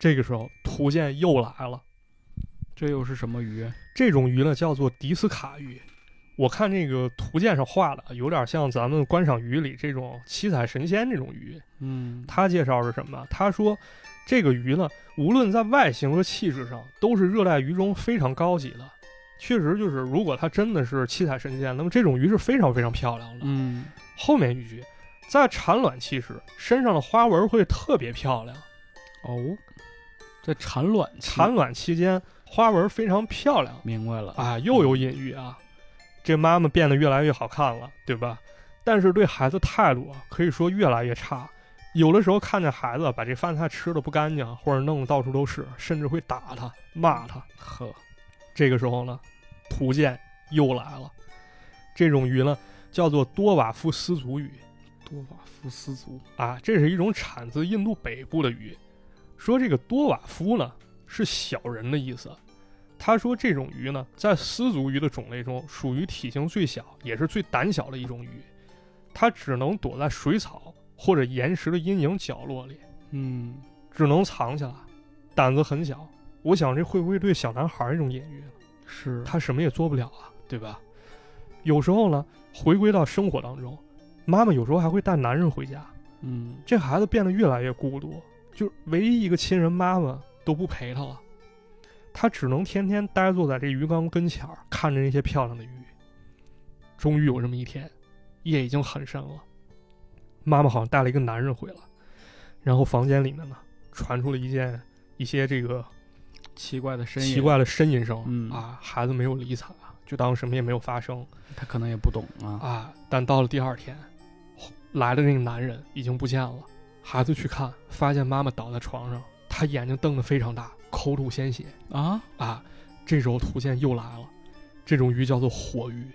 [SPEAKER 1] 这个时候，图鉴又来了。
[SPEAKER 2] 这又是什么鱼？
[SPEAKER 1] 这种鱼呢，叫做迪斯卡鱼。我看那个图鉴上画的，有点像咱们观赏鱼里这种七彩神仙这种鱼。
[SPEAKER 2] 嗯，
[SPEAKER 1] 他介绍是什么？他说，这个鱼呢，无论在外形和气质上，都是热带鱼中非常高级的。确实，就是如果它真的是七彩神仙，那么这种鱼是非常非常漂亮的。
[SPEAKER 2] 嗯，
[SPEAKER 1] 后面一句，在产卵期时，身上的花纹会特别漂亮。
[SPEAKER 2] 哦，在产卵期
[SPEAKER 1] 产卵期间，花纹非常漂亮。
[SPEAKER 2] 明白了
[SPEAKER 1] 啊，又有隐喻啊。这妈妈变得越来越好看了，对吧？但是对孩子态度啊，可以说越来越差。有的时候看见孩子把这饭菜吃的不干净，或者弄得到处都是，甚至会打他、骂他。
[SPEAKER 2] 呵，
[SPEAKER 1] 这个时候呢，图鉴又来了。这种鱼呢，叫做多瓦夫斯族鱼。
[SPEAKER 2] 多瓦夫斯族
[SPEAKER 1] 啊，这是一种产自印度北部的鱼。说这个多瓦夫呢，是小人的意思。他说这种鱼呢，在丝族鱼的种类中，属于体型最小，也是最胆小的一种鱼。它只能躲在水草或者岩石的阴影角落里，
[SPEAKER 2] 嗯，
[SPEAKER 1] 只能藏起来，胆子很小。我想这会不会对小男孩一种隐喻？
[SPEAKER 2] 是
[SPEAKER 1] 他什么也做不了啊，对吧？有时候呢，回归到生活当中，妈妈有时候还会带男人回家。
[SPEAKER 2] 嗯，
[SPEAKER 1] 这孩子变得越来越孤独，就唯一一个亲人妈妈都不陪他了。他只能天天呆坐在这鱼缸跟前儿，看着那些漂亮的鱼。终于有这么一天，夜已经很深了，妈妈好像带了一个男人回来，然后房间里面呢传出了一件一些这个
[SPEAKER 2] 奇怪的声音，
[SPEAKER 1] 奇怪的呻吟声。
[SPEAKER 2] 嗯
[SPEAKER 1] 啊，孩子没有理睬，就当什么也没有发生
[SPEAKER 2] 他可能也不懂啊。
[SPEAKER 1] 啊。但到了第二天，来的那个男人已经不见了。孩子去看，发现妈妈倒在床上，他眼睛瞪得非常大，口吐鲜血。
[SPEAKER 2] 啊，
[SPEAKER 1] 啊，这时候图鉴又来了，这种鱼叫做火鱼。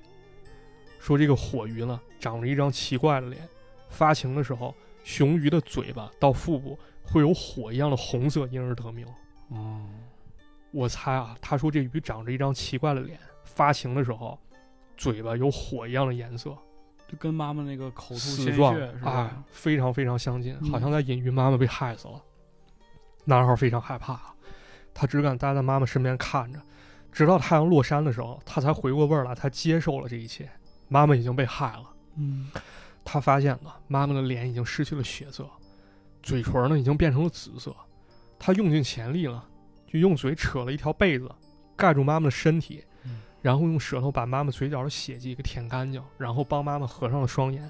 [SPEAKER 1] 说这个火鱼呢，长着一张奇怪的脸，发情的时候，雄鱼的嘴巴到腹部会有火一样的红色，因而得名。
[SPEAKER 2] 哦，
[SPEAKER 1] 我猜啊，他说这鱼长着一张奇怪的脸，发情的时候，嘴巴有火一样的颜色，
[SPEAKER 2] 就跟妈妈那个口吐鲜血是吧？
[SPEAKER 1] 啊，非常非常相近，
[SPEAKER 2] 嗯
[SPEAKER 1] 好像在隐喻妈妈被害死了。男孩非常害怕，他只敢待在妈妈身边看着，直到太阳落山的时候，他才回过味儿来，他接受了这一切。妈妈已经被害了，
[SPEAKER 2] 嗯，
[SPEAKER 1] 他发现了妈妈的脸已经失去了血色，嘴唇呢已经变成了紫色。他用尽全力了，就用嘴扯了一条被子盖住妈妈的身体，
[SPEAKER 2] 嗯
[SPEAKER 1] 然后用舌头把妈妈嘴角的血迹给舔干净，然后帮妈妈合上了双眼。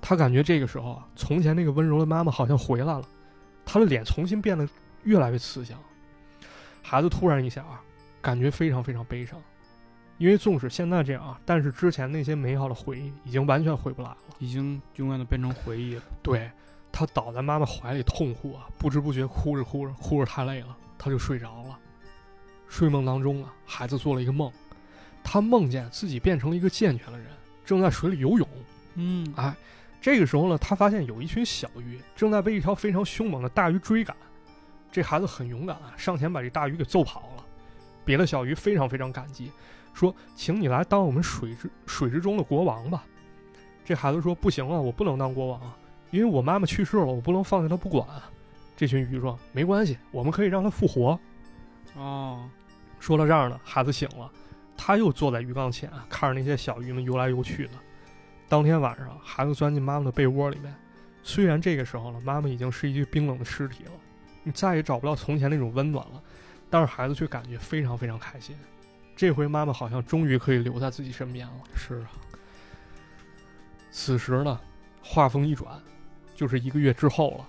[SPEAKER 1] 他感觉这个时候啊，从前那个温柔的妈妈好像回来了，她的脸重新变得越来越慈祥。孩子突然一下啊，感觉非常非常悲伤，因为纵使现在这样啊，但是之前那些美好的回忆已经完全回不来了。
[SPEAKER 2] 已经永远的变成回忆了。
[SPEAKER 1] 对他倒在妈妈怀里痛哭啊，不知不觉哭着哭着哭着太累了，他就睡着了。睡梦当中啊，孩子做了一个梦，他梦见自己变成了一个健全的人，正在水里游泳。
[SPEAKER 2] 嗯
[SPEAKER 1] 哎，这个时候呢，他发现有一群小鱼正在被一条非常凶猛的大鱼追赶。这孩子很勇敢啊，上前把这大鱼给揍跑了。别的小鱼非常非常感激，说：“请你来当我们水之水之中的国王吧。”这孩子说：“不行啊，我不能当国王啊，因为我妈妈去世了，我不能放下她不管。”这群鱼说：“没关系，我们可以让她复活。”
[SPEAKER 2] 哦，
[SPEAKER 1] 说到这儿呢，孩子醒了，他又坐在鱼缸前，看着那些小鱼们游来游去的。当天晚上，孩子钻进妈妈的被窝里面，虽然这个时候呢，妈妈已经是一具冰冷的尸体了，你再也找不到从前那种温暖了，但是孩子却感觉非常非常开心。这回妈妈好像终于可以留在自己身边了。
[SPEAKER 2] 是啊，
[SPEAKER 1] 此时呢，话锋一转，就是一个月之后了。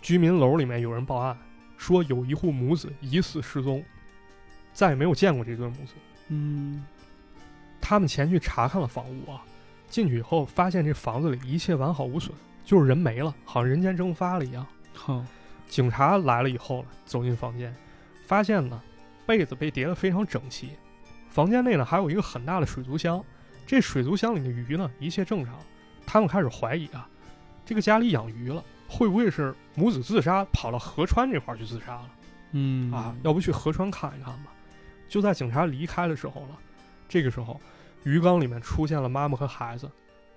[SPEAKER 1] 居民楼里面有人报案，说有一户母子疑似失踪，再也没有见过这对母子。
[SPEAKER 2] 嗯，
[SPEAKER 1] 他们前去查看了房屋啊，进去以后发现这房子里一切完好无损，就是人没了，好像人间蒸发了一样。
[SPEAKER 2] 好，
[SPEAKER 1] 警察来了以后呢，走进房间，发现呢被子被叠得非常整齐，房间内呢还有一个很大的水族箱，这水族箱里的鱼呢一切正常，他们开始怀疑啊，这个家里养鱼了，会不会是母子自杀，跑到河川这块儿去自杀了？
[SPEAKER 2] 嗯
[SPEAKER 1] 啊，要不去河川看一看吧。就在警察离开的时候了，这个时候，鱼缸里面出现了妈妈和孩子，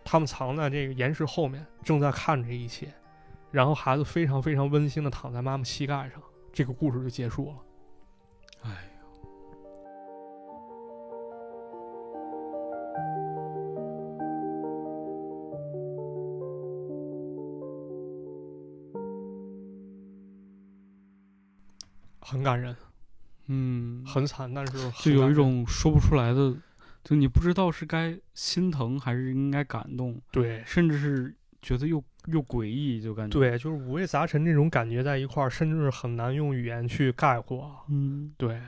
[SPEAKER 1] 他们藏在这个岩石后面，正在看着这一切。然后孩子非常非常温馨的躺在妈妈膝盖上，这个故事就结束了。
[SPEAKER 2] 哎
[SPEAKER 1] 很感人，
[SPEAKER 2] 嗯，
[SPEAKER 1] 很惨，但是
[SPEAKER 2] 就有一种说不出来的，就你不知道是该心疼还是应该感动，
[SPEAKER 1] 对
[SPEAKER 2] 甚至是觉得又又诡异，就感觉，
[SPEAKER 1] 对，就是五味杂陈这种感觉在一块儿，甚至是很难用语言去概括。
[SPEAKER 2] 嗯，
[SPEAKER 1] 对，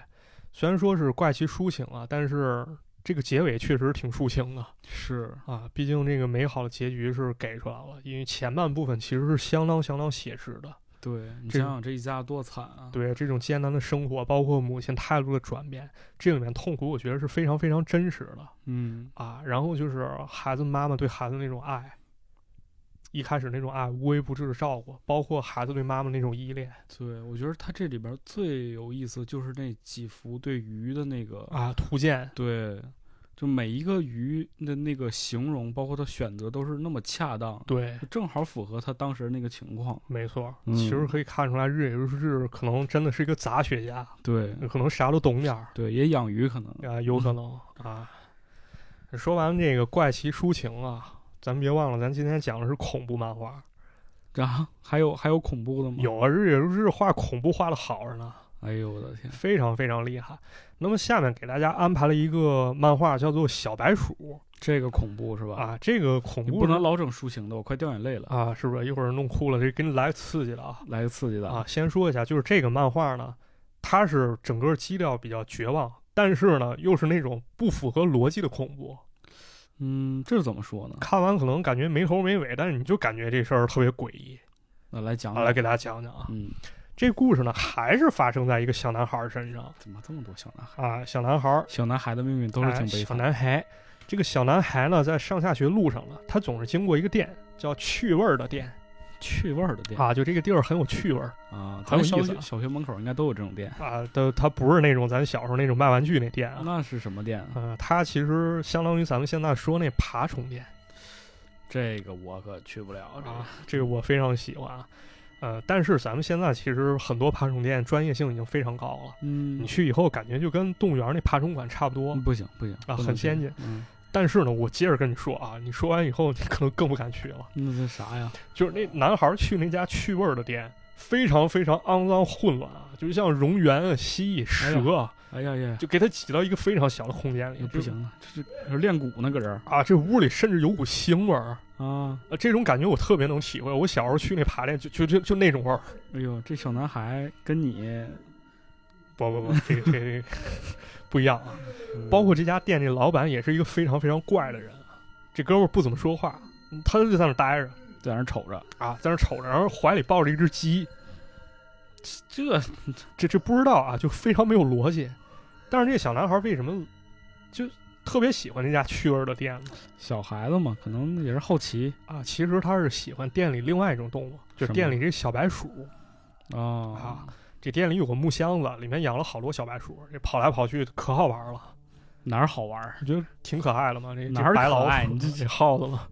[SPEAKER 1] 虽然说是怪奇抒情啊，但是这个结尾确实挺抒情的
[SPEAKER 2] 是，
[SPEAKER 1] 啊。毕竟这个美好的结局是给出来了，因为前半部分其实是相当相当写实的。
[SPEAKER 2] 对你想想这一家多惨啊，
[SPEAKER 1] 对这种艰难的生活，包括母亲态度的转变，这里面痛苦，我觉得是非常非常真实的
[SPEAKER 2] 嗯，
[SPEAKER 1] 啊。然后就是孩子妈妈对孩子那种爱，一开始那种爱无微不至的照顾，包括孩子对妈妈那种依恋
[SPEAKER 2] 对，我觉得他这里边最有意思就是那几幅对鱼的那个，
[SPEAKER 1] 啊，图鉴
[SPEAKER 2] 对，就每一个鱼的那个形容，包括他选择都是那么恰当，
[SPEAKER 1] 对。
[SPEAKER 2] 正好符合他当时那个情况。
[SPEAKER 1] 没错，
[SPEAKER 2] 嗯
[SPEAKER 1] 其实可以看出来，日野日志可能真的是一个杂学家，
[SPEAKER 2] 对，
[SPEAKER 1] 可能啥都懂点儿
[SPEAKER 2] 对，也养鱼可能。
[SPEAKER 1] 啊，有可能啊。说完这个怪奇抒情啊，咱别忘了，咱今天讲的是恐怖漫画，
[SPEAKER 2] 然后还有还有恐怖的吗？。
[SPEAKER 1] 有啊，日野如是画恐怖画的好着呢，
[SPEAKER 2] 哎呦我的天！
[SPEAKER 1] 非常非常厉害。那么下面给大家安排了一个漫画，叫做《小白鼠
[SPEAKER 2] 这个恐怖是》吧？
[SPEAKER 1] 啊，这个恐怖
[SPEAKER 2] 你不能老整抒情的，我快掉眼泪了。
[SPEAKER 1] 啊，是不是？一会儿弄哭了，这给你来个刺激的啊。
[SPEAKER 2] 来个刺激的
[SPEAKER 1] 啊，！先说一下，就是这个漫画呢，它是整个基调比较绝望，但是呢，又是那种不符合逻辑的恐怖。
[SPEAKER 2] 嗯，这是怎么说呢？
[SPEAKER 1] 看完可能感觉没头没尾，但是你就感觉这事儿特别诡异。
[SPEAKER 2] 那来讲
[SPEAKER 1] 好，来给大家讲讲啊，
[SPEAKER 2] 嗯，
[SPEAKER 1] 这故事呢还是发生在一个小男孩身上
[SPEAKER 2] 怎么这么多小男孩？
[SPEAKER 1] 啊，小男孩
[SPEAKER 2] 小男孩的命运都是挺
[SPEAKER 1] 哎小
[SPEAKER 2] 悲惨。
[SPEAKER 1] 男孩，这个小男孩呢，在上下学路上呢，他总是经过一个店，叫趣味儿的店
[SPEAKER 2] 趣味儿的店
[SPEAKER 1] 啊，就这个地儿很有趣味儿
[SPEAKER 2] 啊，
[SPEAKER 1] 很有意思
[SPEAKER 2] 小学门口应该都有这种店。
[SPEAKER 1] 啊，都它不是那种咱小时候那种卖玩具那店啊，
[SPEAKER 2] 那是什么店啊？
[SPEAKER 1] 嗯、它其实相当于咱们现在说那爬虫店。
[SPEAKER 2] 这个我可去不了
[SPEAKER 1] 啊，这个我非常喜欢啊。呃，但是咱们现在其实很多爬虫店专业性已经非常高了，
[SPEAKER 2] 嗯
[SPEAKER 1] 你，去以后感觉就跟动物园那爬虫馆差不多。
[SPEAKER 2] 不行不行
[SPEAKER 1] 啊很先进
[SPEAKER 2] 嗯，
[SPEAKER 1] 但是呢，我接着跟你说啊，你说完以后，你可能更不敢去了。
[SPEAKER 2] 那是啥呀？
[SPEAKER 1] 就是那男孩去那家趣味儿的店，非常非常肮脏混乱啊，就像蝾螈啊、蜥蜴、蛇啊，
[SPEAKER 2] 哎呀呀，
[SPEAKER 1] 就给他挤到一个非常小的空间里，
[SPEAKER 2] 不行了，这是练鼓呢，搁这儿
[SPEAKER 1] 啊！这屋里甚至有股腥味儿。
[SPEAKER 2] 啊！
[SPEAKER 1] 呃，这种感觉我特别能体会。我小时候去那排练，就就就就那种味儿。
[SPEAKER 2] 哎呦，这小男孩跟你
[SPEAKER 1] 不不不，这个这 不一样啊。
[SPEAKER 2] 嗯
[SPEAKER 1] 包括这家店这老板也是一个非常非常怪的人啊。这哥们儿不怎么说话，他就在那儿待着
[SPEAKER 2] 在那瞅着，
[SPEAKER 1] 啊，在那瞅着，然后怀里抱着一只鸡。
[SPEAKER 2] 这
[SPEAKER 1] 这这不知道啊，就非常没有逻辑。但是这个小男孩为什么就特别喜欢这家趣味的店呢？
[SPEAKER 2] 小孩子嘛，可能也是好奇
[SPEAKER 1] 啊，其实他是喜欢店里另外一种动物，就是店里这小白鼠。
[SPEAKER 2] 啊
[SPEAKER 1] 啊。这店里有个木箱子，里面养了好多小白鼠，这跑来跑去可好玩了。
[SPEAKER 2] 哪儿好玩儿？
[SPEAKER 1] 我觉得挺可爱的嘛，这
[SPEAKER 2] 哪儿
[SPEAKER 1] 白老鼠，
[SPEAKER 2] 爱你这
[SPEAKER 1] 这耗子嘛，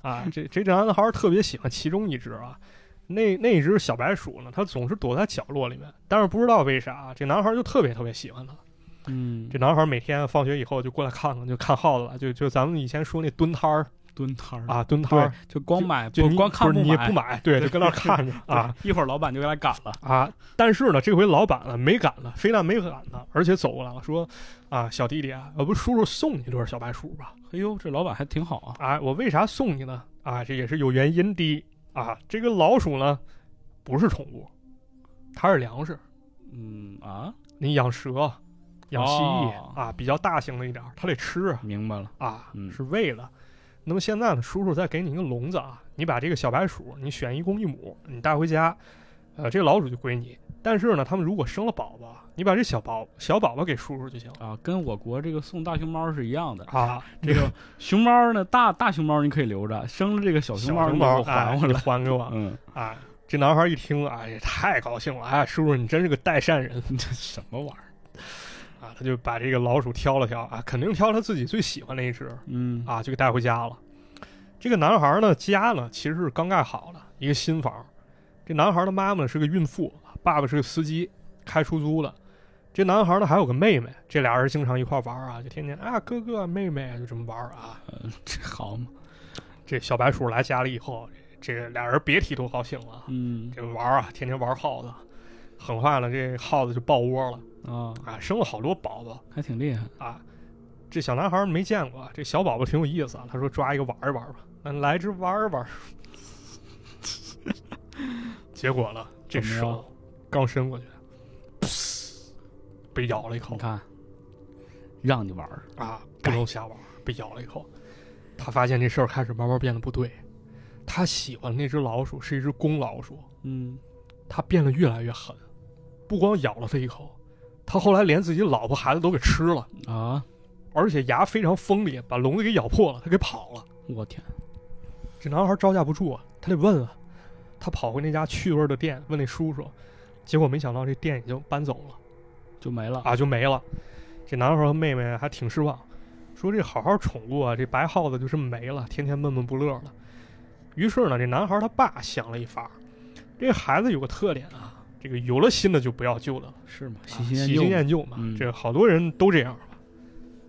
[SPEAKER 1] 啊，这这男孩特别喜欢其中一只啊，那那一只小白鼠呢，它总是躲在角落里面，但是不知道为啥，这男孩就特别特别喜欢它。
[SPEAKER 2] 嗯，
[SPEAKER 1] 这男孩儿每天放学以后就过来看看，就看耗子了，就就咱们以前说那蹲摊儿
[SPEAKER 2] 蹲摊儿，
[SPEAKER 1] 啊，蹲摊儿，
[SPEAKER 2] 就光买
[SPEAKER 1] 就你
[SPEAKER 2] 光看
[SPEAKER 1] 不是你也
[SPEAKER 2] 买
[SPEAKER 1] 不买，对，就跟那儿看着 啊，
[SPEAKER 2] 一会儿老板就给他赶了。
[SPEAKER 1] 啊，但是呢，这回老板呢没赶了，非但没赶了，而且走过来了，说啊，小弟弟啊，要不叔叔送你一对小白鼠吧？
[SPEAKER 2] 哎呦，这老板还挺好啊。
[SPEAKER 1] 啊，我为啥送你呢？啊，这也是有原因的啊。这个老鼠呢，不是宠物，它是粮食。
[SPEAKER 2] 嗯啊，
[SPEAKER 1] 你养蛇、养蜥蜴、
[SPEAKER 2] 哦
[SPEAKER 1] 啊，比较大型的一点儿，它得吃啊
[SPEAKER 2] 明白了。
[SPEAKER 1] 啊，
[SPEAKER 2] 嗯
[SPEAKER 1] 是喂的。那么现在呢，叔叔再给你一个笼子啊，你把这个小白鼠，你选一公一母，你带回家，呃，这个老鼠就归你。但是呢，他们如果生了宝宝，你把这小宝小宝宝给叔叔就行
[SPEAKER 2] 啊，跟我国这个送大熊猫是一样的。
[SPEAKER 1] 啊。
[SPEAKER 2] 这个熊猫呢，大大熊猫你可以留着，生了这个小熊猫你给
[SPEAKER 1] 小熊猫
[SPEAKER 2] 我还回来。
[SPEAKER 1] 哎还给我
[SPEAKER 2] 嗯，
[SPEAKER 1] 啊！这男孩一听啊，也太高兴了！哎，叔叔你真是个代善人
[SPEAKER 2] 这什么玩意儿？
[SPEAKER 1] 啊！他就把这个老鼠挑了挑啊，肯定挑他自己最喜欢那一只
[SPEAKER 2] 嗯
[SPEAKER 1] 啊，就给带回家了。这个男孩呢，家呢其实是刚盖好的一个新房。这男孩的妈妈是个孕妇，爸爸是个司机，开出租的。这男孩呢还有个妹妹，这俩人经常一块玩啊，就天天啊哥哥妹妹就这么玩啊。
[SPEAKER 2] 这好嘛？
[SPEAKER 1] 这小白鼠来家里以后，这俩人别提多高兴了。
[SPEAKER 2] 嗯
[SPEAKER 1] 这玩啊，天天玩耗子，很快呢，这耗子就抱窝了
[SPEAKER 2] 啊，
[SPEAKER 1] 啊，生了好多宝宝
[SPEAKER 2] 还挺厉害。
[SPEAKER 1] 啊。这小男孩没见过，这小宝宝挺有意思啊。他说抓一个玩一玩吧，那来只玩一玩。结果呢，这手刚伸过去，噗被咬了一口
[SPEAKER 2] 你看，让你玩，
[SPEAKER 1] 啊，不能瞎玩，被咬了一口。他发现这事儿开始慢慢变得不对。他喜欢那只老鼠是一只公老鼠，
[SPEAKER 2] 嗯，
[SPEAKER 1] 他变得越来越狠，不光咬了他一口，他后来连自己老婆孩子都给吃了，
[SPEAKER 2] 啊，
[SPEAKER 1] 而且牙非常锋利，把笼子给咬破了，他给跑了。
[SPEAKER 2] 我天，
[SPEAKER 1] 这男孩招架不住啊，他得问啊。他跑回那家趣味的店，问那叔叔，结果没想到这店已经搬走了
[SPEAKER 2] 就没了。
[SPEAKER 1] 啊，就没了。这男孩和妹妹还挺失望，说这好好宠物啊，这白耗子就这么没了，天天闷闷不乐的。于是呢，这男孩他爸想了一法，这孩子有个特点啊，这个有了新的就不要旧的了。
[SPEAKER 2] 是吗？
[SPEAKER 1] 啊
[SPEAKER 2] 喜新
[SPEAKER 1] 喜
[SPEAKER 2] 厌旧。
[SPEAKER 1] 厌旧嘛，
[SPEAKER 2] 嗯
[SPEAKER 1] 这个好多人都这样吧。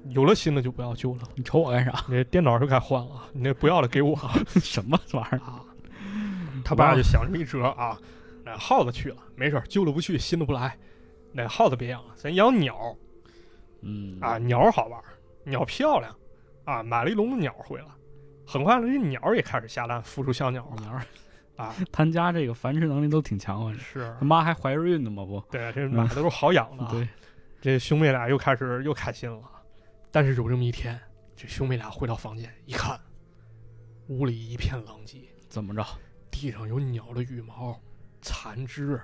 [SPEAKER 1] 有了新的就不要旧了，
[SPEAKER 2] 你瞅我干啥？
[SPEAKER 1] 你这电脑就该换了，你那不要了给我
[SPEAKER 2] 什么玩意儿？
[SPEAKER 1] 啊。他爸就想这么一辙啊，那耗子去了没事儿，旧的不去，新的不来。那耗子别养了，咱养鸟
[SPEAKER 2] 嗯
[SPEAKER 1] 啊，鸟好玩，鸟漂亮啊，买了一笼子鸟回来。很快呢，这鸟也开始下蛋，孵出小鸟了
[SPEAKER 2] 鸟儿
[SPEAKER 1] 啊。
[SPEAKER 2] 他家这个繁殖能力都挺强，
[SPEAKER 1] 是
[SPEAKER 2] 他，妈还怀着孕呢嘛不？
[SPEAKER 1] 对，这买的都是好养的啊。
[SPEAKER 2] 对，
[SPEAKER 1] 这兄妹俩又开始又开心了。但是有这么一天，这兄妹俩回到房间一看，屋里一片狼藉，
[SPEAKER 2] 怎么着？
[SPEAKER 1] 地上有鸟的羽毛、残肢、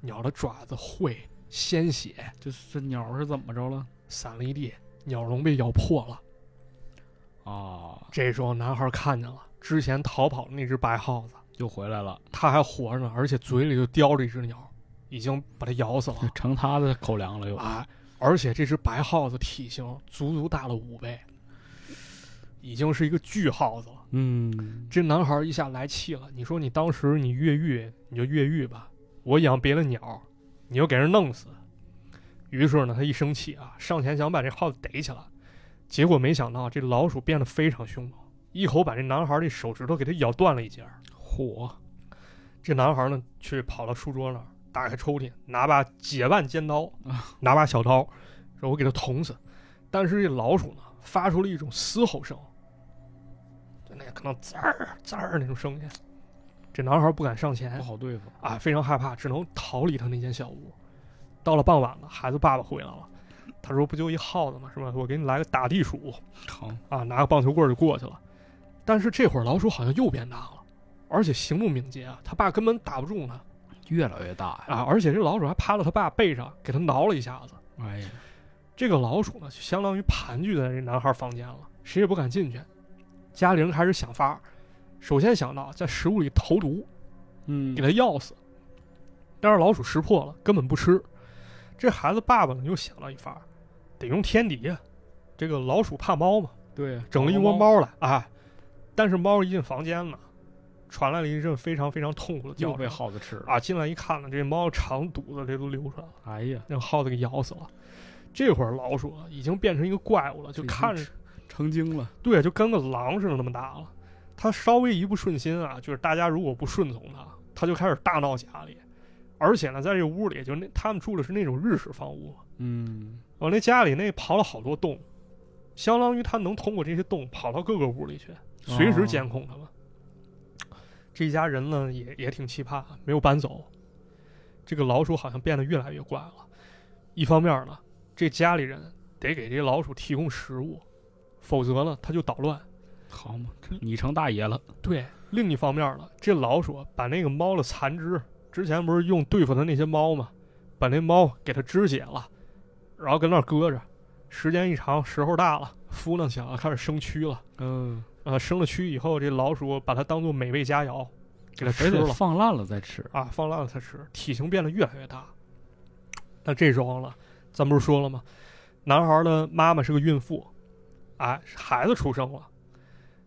[SPEAKER 1] 鸟的爪子、喙、鲜血
[SPEAKER 2] 这这鸟是怎么着了？
[SPEAKER 1] 散了一地，鸟笼被咬破了。
[SPEAKER 2] 啊，
[SPEAKER 1] 这时候男孩看见了之前逃跑的那只白耗子，
[SPEAKER 2] 又回来了，
[SPEAKER 1] 它还活着呢，而且嘴里就叼着一只鸟，已经把它咬死了。
[SPEAKER 2] 成他的口粮了又。
[SPEAKER 1] 啊！而且这只白耗子体型足足大了五倍，已经是一个巨耗子了。
[SPEAKER 2] 嗯，
[SPEAKER 1] 这男孩一下来气了，你说你当时你越狱你就越狱吧，我养别的鸟，你又给人弄死。于是呢，他一生气啊，上前想把这耗子逮起来，结果没想到这老鼠变得非常凶猛，一口把这男孩的手指头给他咬断了一截儿。
[SPEAKER 2] 嚯，
[SPEAKER 1] 这男孩呢，去跑到书桌那儿，打开抽屉，拿把解腕尖刀
[SPEAKER 2] 啊，
[SPEAKER 1] 拿把小刀，说我给他捅死。但是这老鼠呢，发出了一种嘶吼声，就那可能滋儿滋儿那种声音。这男孩不敢上前
[SPEAKER 2] 不好对付。
[SPEAKER 1] 啊，非常害怕，只能逃离他那间小屋。到了傍晚了，孩子爸爸回来了，他说：“不就一耗子吗？是吧？我给你来个打地鼠
[SPEAKER 2] 疼，
[SPEAKER 1] 啊，拿个棒球棍就过去了。”但是这会儿老鼠好像又变大了，而且行动敏捷啊，他爸根本打不住他。
[SPEAKER 2] 越来越大呀。
[SPEAKER 1] 啊，而且这老鼠还趴到他爸背上，给他挠了一下子。
[SPEAKER 2] 哎呀，
[SPEAKER 1] 这个老鼠呢，就相当于盘踞在这男孩房间了，谁也不敢进去。家里人开始想法，首先想到在食物里投毒，
[SPEAKER 2] 嗯
[SPEAKER 1] 给他药死。但是老鼠识破了，根本不吃。这孩子爸爸呢，又想了一法，得用天敌呀。这个老鼠怕猫嘛，
[SPEAKER 2] 对，
[SPEAKER 1] 整了一窝猫来，啊，但是猫一进房间呢，传来了一阵非常非常痛苦的
[SPEAKER 2] 又被耗子吃了。
[SPEAKER 1] 啊！进来一看呢，这猫肠肚子这都流出来了。
[SPEAKER 2] 哎呀，
[SPEAKER 1] 让耗子给咬死了。这会儿老鼠啊，已经变成一个怪物了，就看着
[SPEAKER 2] 成精了。
[SPEAKER 1] 对，就跟个狼似的那么大了。它稍微一不顺心啊，就是大家如果不顺从它，它就开始大闹家里。而且呢，在这屋里，就那他们住的是那种日式房屋，
[SPEAKER 2] 嗯，
[SPEAKER 1] 往那家里那刨了好多洞，相当于它能通过这些洞跑到各个屋里去，随时监控他们。这一家人呢，也也挺奇葩，没有搬走。这个老鼠好像变得越来越怪了。一方面呢，这家里人得给这老鼠提供食物，否则呢，它就捣乱。
[SPEAKER 2] 好嘛，这你成大爷了。
[SPEAKER 1] 对，另一方面呢，这老鼠把那个猫的残肢，之前不是用对付它那些猫吗？把那猫给它肢解了，然后跟那儿搁着。时间一长，时候大了，孵弄起来了，开始生蛆了。
[SPEAKER 2] 嗯，
[SPEAKER 1] 呃，生了蛆以后，这老鼠把它当做美味佳肴，给它吃了
[SPEAKER 2] 放烂了再吃。
[SPEAKER 1] 啊，放烂了才吃，体型变得越来越大。那这时候了，咱不是说了吗？男孩的妈妈是个孕妇，哎，孩子出生了。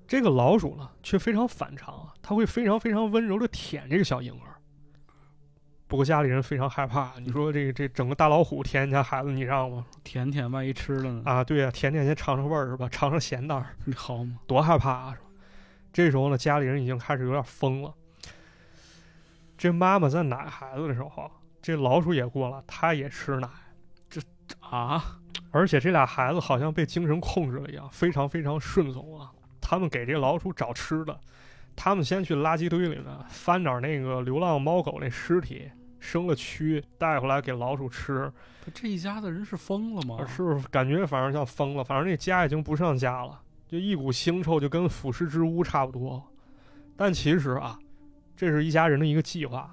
[SPEAKER 1] 这个老鼠呢，却非常反常啊，它会非常非常温柔的舔这个小婴儿。不过家里人非常害怕，你说这这整个大老虎舔人家孩子，你让吗？
[SPEAKER 2] 舔舔，万一吃了呢？
[SPEAKER 1] 啊，对呀、舔舔先尝尝味儿是吧？尝尝咸淡
[SPEAKER 2] 好吗？
[SPEAKER 1] 多害怕啊！这时候呢，家里人已经开始有点疯了。这妈妈在奶孩子的时候，这老鼠也过了，它也吃奶，这
[SPEAKER 2] 啊，
[SPEAKER 1] 而且这俩孩子好像被精神控制了一样，非常非常顺从啊。他们给这老鼠找吃的，他们先去垃圾堆里面翻点那个流浪猫狗那尸体，生了蛆带回来给老鼠吃。
[SPEAKER 2] 这一家子人是疯了吗？
[SPEAKER 1] 是不是感觉反正像疯了？反正那家已经不像家了，就一股腥臭，就跟腐尸之屋差不多。但其实啊，这是一家人的一个计划，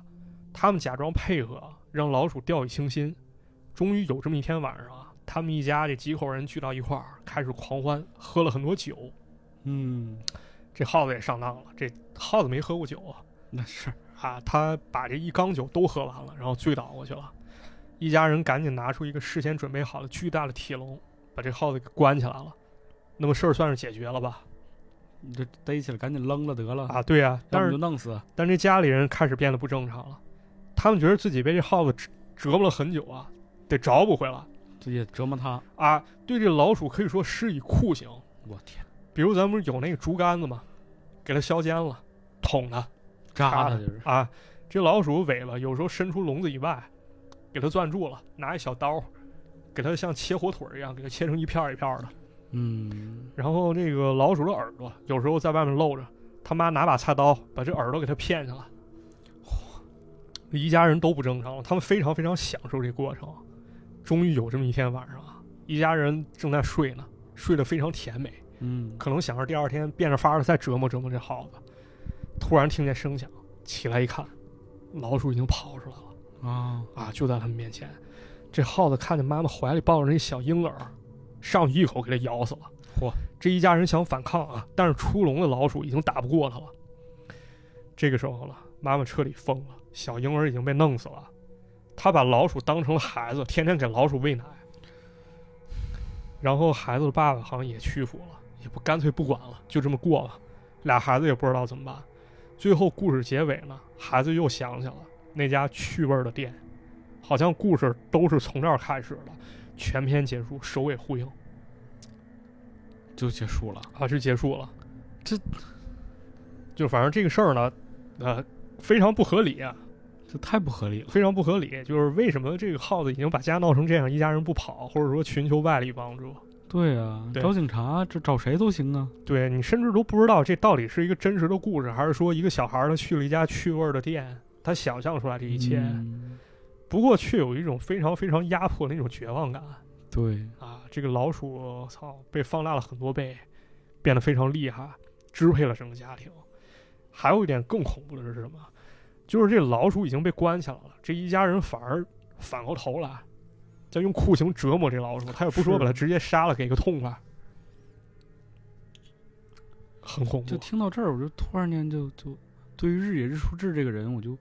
[SPEAKER 1] 他们假装配合，让老鼠掉以轻心。终于有这么一天晚上啊，他们一家这几口人聚到一块儿，开始狂欢，喝了很多酒。
[SPEAKER 2] 嗯，
[SPEAKER 1] 这耗子也上当了，这耗子没喝过酒啊，
[SPEAKER 2] 那是
[SPEAKER 1] 啊，他把这一缸酒都喝完了，然后醉倒过去了。一家人赶紧拿出一个事先准备好的巨大的铁笼，把这耗子给关起来了。那么事儿算是解决了吧？
[SPEAKER 2] 你这逮起来赶紧扔了得了，
[SPEAKER 1] 啊，对呀、
[SPEAKER 2] 要不
[SPEAKER 1] 但是
[SPEAKER 2] 就弄死。
[SPEAKER 1] 但这家里人开始变得不正常了，他们觉得自己被这耗子折折磨了很久啊，得找补回来
[SPEAKER 2] 这也折磨他。
[SPEAKER 1] 啊。对这老鼠可以说施以酷刑，
[SPEAKER 2] 我天，
[SPEAKER 1] 比如咱们不是有那个竹竿子吗？给它削尖了，捅它
[SPEAKER 2] 扎它就是。
[SPEAKER 1] 啊。这老鼠尾巴有时候伸出笼子以外，给它攥住了，拿一小刀，给它像切火腿儿一样，给它切成一片儿一片儿的。
[SPEAKER 2] 嗯，
[SPEAKER 1] 然后这个老鼠的耳朵有时候在外面露着，他妈拿把菜刀把这耳朵给它片下来。一家人都不正常了，他们非常非常享受这过程。终于有这么一天晚上啊，一家人正在睡呢，睡得非常甜美，
[SPEAKER 2] 嗯，
[SPEAKER 1] 可能想着第二天变着法儿的再折磨折磨这耗子。突然听见声响，起来一看，老鼠已经跑出来了。
[SPEAKER 2] 啊，
[SPEAKER 1] 啊，就在他们面前。这耗子看见妈妈怀里抱着那小婴儿，上去一口给它咬死了。
[SPEAKER 2] 嚯！
[SPEAKER 1] 这一家人想反抗啊，但是出笼的老鼠已经打不过它了。这个时候了，妈妈彻底疯了，小婴儿已经被弄死了。她把老鼠当成了孩子，天天给老鼠喂奶。然后孩子的爸爸好像也屈服了，也不干脆不管了，就这么过吧。俩孩子也不知道怎么办。最后故事结尾呢，孩子又想起了那家趣味儿的店，好像故事都是从这儿开始的，全篇结束，首尾呼应
[SPEAKER 2] 就结束了。
[SPEAKER 1] 啊，就结束了。
[SPEAKER 2] 这
[SPEAKER 1] 就反正这个事儿呢，呃，非常不合理啊，
[SPEAKER 2] 这太不合理了。
[SPEAKER 1] 非常不合理。就是为什么这个耗子已经把家闹成这样，一家人不跑，或者说寻求外力帮助？
[SPEAKER 2] 对啊，
[SPEAKER 1] 对
[SPEAKER 2] 找警察，这找谁都行啊。
[SPEAKER 1] 对你甚至都不知道这到底是一个真实的故事，还是说一个小孩儿他去了一家趣味儿的店，他想象出来这一切。
[SPEAKER 2] 嗯
[SPEAKER 1] 不过却有一种非常非常压迫的那种绝望感
[SPEAKER 2] 对，
[SPEAKER 1] 啊！这个老鼠，操，被放大了很多倍，变得非常厉害，支配了整个家庭。还有一点更恐怖的是什么？就是这老鼠已经被关起来了，这一家人反而反过头来，在用酷刑折磨这老鼠。他也不说把它直接杀了，给个痛快，很恐怖就。
[SPEAKER 2] 听到这儿，我就突然间就就对于日野日出志这个人，我就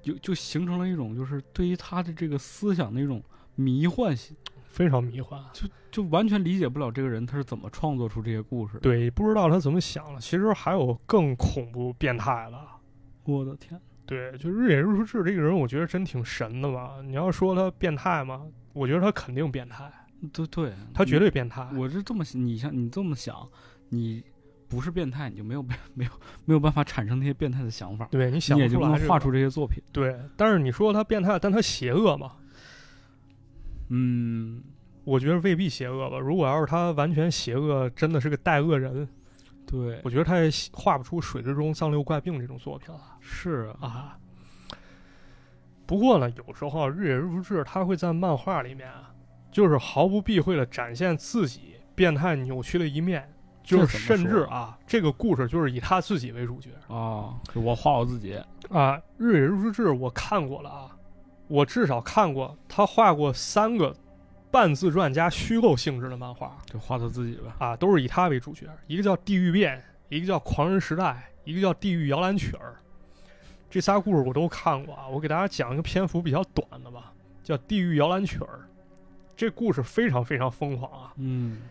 [SPEAKER 2] 就就形成了一种就是对于他的这个思想的一种迷幻性，
[SPEAKER 1] 非常迷幻。
[SPEAKER 2] 就就完全理解不了这个人他是怎么创作出这些故事。
[SPEAKER 1] 对，不知道他怎么想的。其实还有更恐怖、变态的。
[SPEAKER 2] 我的天，
[SPEAKER 1] 对，就日野日出志这个人，我觉得真挺神的吧。你要说他变态吗？我觉得他肯定变态，
[SPEAKER 2] 对对，
[SPEAKER 1] 他绝对变态。
[SPEAKER 2] 我是这么想，你像你这么想，你不是变态，你就没有办 没有没有办法产生那些变态的想法，
[SPEAKER 1] 对你想
[SPEAKER 2] 你也就不能画出这些作品。
[SPEAKER 1] 对，但是你说他变态，但他邪恶吗？
[SPEAKER 2] 嗯，
[SPEAKER 1] 我觉得未必邪恶吧。如果要是他完全邪恶，真的是个带恶人，
[SPEAKER 2] 对，
[SPEAKER 1] 我觉得他也画不出《水之中脏六怪病》这种作品了
[SPEAKER 2] 是啊，
[SPEAKER 1] 啊。不过呢，有时候啊日野日出志他会在漫画里面啊，就是毫不避讳的展现自己变态扭曲的一面，就是甚至啊，这个故事就是以他自己为主角
[SPEAKER 2] 啊，就我画我自己，
[SPEAKER 1] 啊。日野日出志我看过了啊，我至少看过他画过三个半自传加虚构性质的漫画
[SPEAKER 2] 就画他自己吧。
[SPEAKER 1] 啊，都是以他为主角，一个叫《地狱变》，一个叫《狂人时代》，一个叫《地狱摇篮曲儿》。这仨故事我都看过啊，我给大家讲一个篇幅比较短的吧，叫《地狱摇篮曲儿》。这故事非常非常疯狂啊！
[SPEAKER 2] 嗯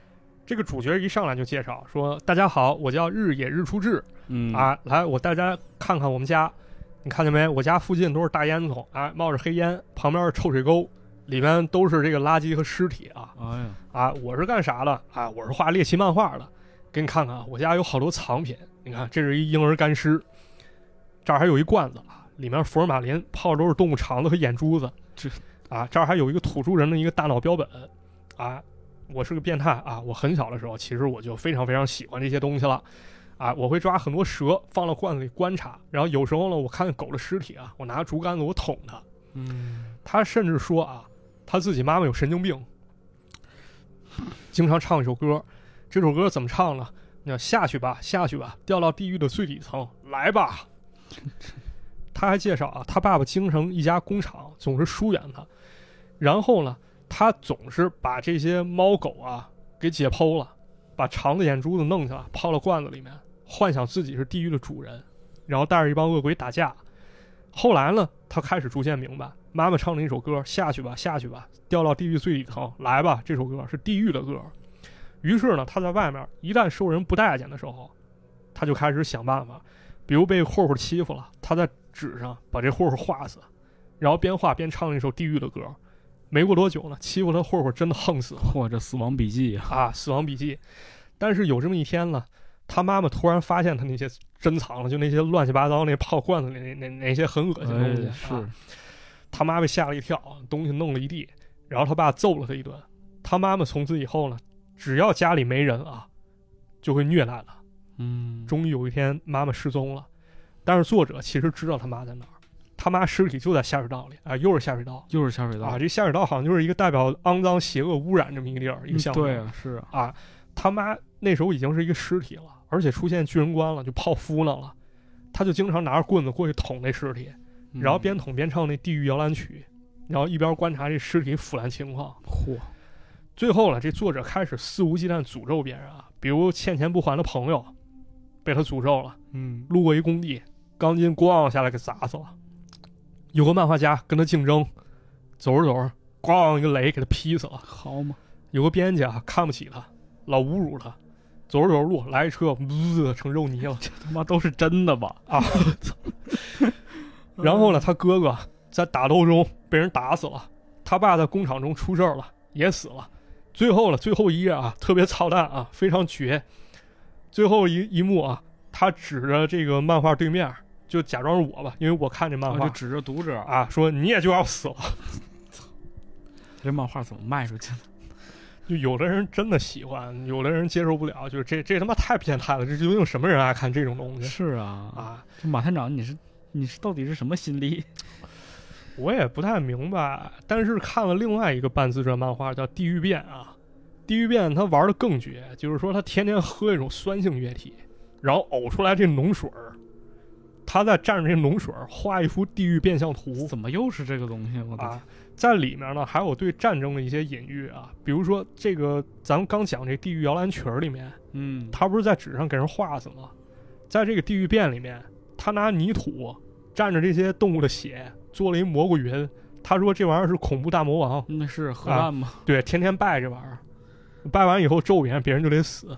[SPEAKER 1] 这个主角一上来就介绍说：“大家好，我叫日野日出志
[SPEAKER 2] 嗯，
[SPEAKER 1] 啊，来，我带大家看看我们家。你看见没？我家附近都是大烟囱，哎，冒着黑烟，旁边是臭水沟，里面都是这个垃圾和尸体啊
[SPEAKER 2] 哎呀，
[SPEAKER 1] 啊！我是干啥的啊？我是画猎奇漫画的。给你看看啊，我家有好多藏品。你看，这是一婴儿干尸，这儿还有一罐子啊，里面福尔马林泡的都是动物肠子和眼珠子。
[SPEAKER 2] 这
[SPEAKER 1] 啊，这儿还有一个土著人的一个大脑标本啊。我是个变态啊！我很小的时候，其实我就非常非常喜欢这些东西了，啊，我会抓很多蛇放到罐子里观察，然后有时候呢，我看见狗的尸体啊，我拿竹竿子我捅它。
[SPEAKER 2] 嗯
[SPEAKER 1] 他甚至说啊，他自己妈妈有神经病，经常唱一首歌，这首歌怎么唱呢？那下去吧，下去吧，掉到地狱的最底层，来吧。他还介绍啊，他爸爸经营一家工厂，总是疏远他，然后呢，他总是把这些猫狗啊给解剖了，把肠子、眼珠子弄下来，泡到罐子里面，幻想自己是地狱的主人，然后带着一帮恶鬼打架。后来呢，他开始逐渐明白，妈妈唱的一首歌，下去吧，下去吧，掉到地狱最里头，来吧，这首歌是地狱的歌。于是呢，他在外面一旦受人不待见的时候，他就开始想办法，比如被混混欺负了，他在纸上把这混混画死，然后边画边唱一首地狱的歌。没过多久呢，欺负他混混真的横死了
[SPEAKER 2] 嚯，这死亡笔记啊，
[SPEAKER 1] 啊，死亡笔记。但是有这么一天呢，他妈妈突然发现他那些珍藏了，就那些乱七八糟那泡罐子里那那那些很恶心的东西，
[SPEAKER 2] 哎是
[SPEAKER 1] 啊他妈被吓了一跳，东西弄了一地，然后他爸揍了他一顿。他妈妈从此以后呢，只要家里没人啊，就会虐待他。
[SPEAKER 2] 嗯，
[SPEAKER 1] 终于有一天，妈妈失踪了，但是作者其实知道他妈在哪儿，他妈尸体就在下水道里啊，又是下水道。
[SPEAKER 2] 又是下水道。
[SPEAKER 1] 啊，这下水道好像就是一个代表肮脏、邪恶、污染这么一个地儿，一个
[SPEAKER 2] 嗯
[SPEAKER 1] 项目。
[SPEAKER 2] 对啊，是啊，
[SPEAKER 1] 啊，他妈那时候已经是一个尸体了，而且出现巨人观了，就泡芙呢了。他就经常拿着棍子过去捅那尸体，
[SPEAKER 2] 嗯。
[SPEAKER 1] 然后边捅边唱那地狱摇篮曲，然后一边观察这尸体腐烂情况。
[SPEAKER 2] 嚯，
[SPEAKER 1] 最后了，这作者开始肆无忌惮诅咒别人啊，比如欠钱不还的朋友，被他诅咒了。
[SPEAKER 2] 嗯
[SPEAKER 1] 路过一工地，钢筋咣下来给砸死了。有个漫画家跟他竞争，走着走着，咣一个雷给他劈死了。
[SPEAKER 2] 好嘛，
[SPEAKER 1] 有个编辑啊看不起他，老侮辱他，走着走着路来一车，呜成肉泥了。
[SPEAKER 2] 这他妈都是真的吧？
[SPEAKER 1] 啊然后呢，他哥哥在打斗中被人打死了，他爸在工厂中出事儿了，也死了。最后了，最后一页啊，特别操蛋啊，非常绝。最后一一幕啊，他指着这个漫画对面，就假装是我吧，因为我看这漫画
[SPEAKER 2] 我就指着读者，
[SPEAKER 1] 啊，说你也就要死了。
[SPEAKER 2] 这漫画怎么卖出去的？
[SPEAKER 1] 就有的人真的喜欢，有的人接受不了，就是这这他妈太变态了，这究竟什么人爱看这种东西
[SPEAKER 2] 是啊，
[SPEAKER 1] 啊？
[SPEAKER 2] 这马探长，你是你是到底是什么心理？
[SPEAKER 1] 我也不太明白，但是看了另外一个半自传漫画叫《地狱变》啊，《地狱变》他玩的更绝，就是说他天天喝一种酸性液体，然后呕出来这脓水儿，他再蘸着这脓水儿画一幅地狱变相图
[SPEAKER 2] 怎么又是这个东西？我
[SPEAKER 1] 啊，在里面呢还有对战争的一些隐喻啊，比如说这个咱们刚讲这地狱摇篮曲儿里面，
[SPEAKER 2] 嗯，
[SPEAKER 1] 他不是在纸上给人画死吗？在这个地狱变里面，他拿泥土蘸着这些动物的血做了一蘑菇云。他说这玩意儿是恐怖大魔王，
[SPEAKER 2] 那是
[SPEAKER 1] 啊
[SPEAKER 2] 核弹吗？
[SPEAKER 1] 对，天天拜这玩意儿，拜完以后咒语别人就得死。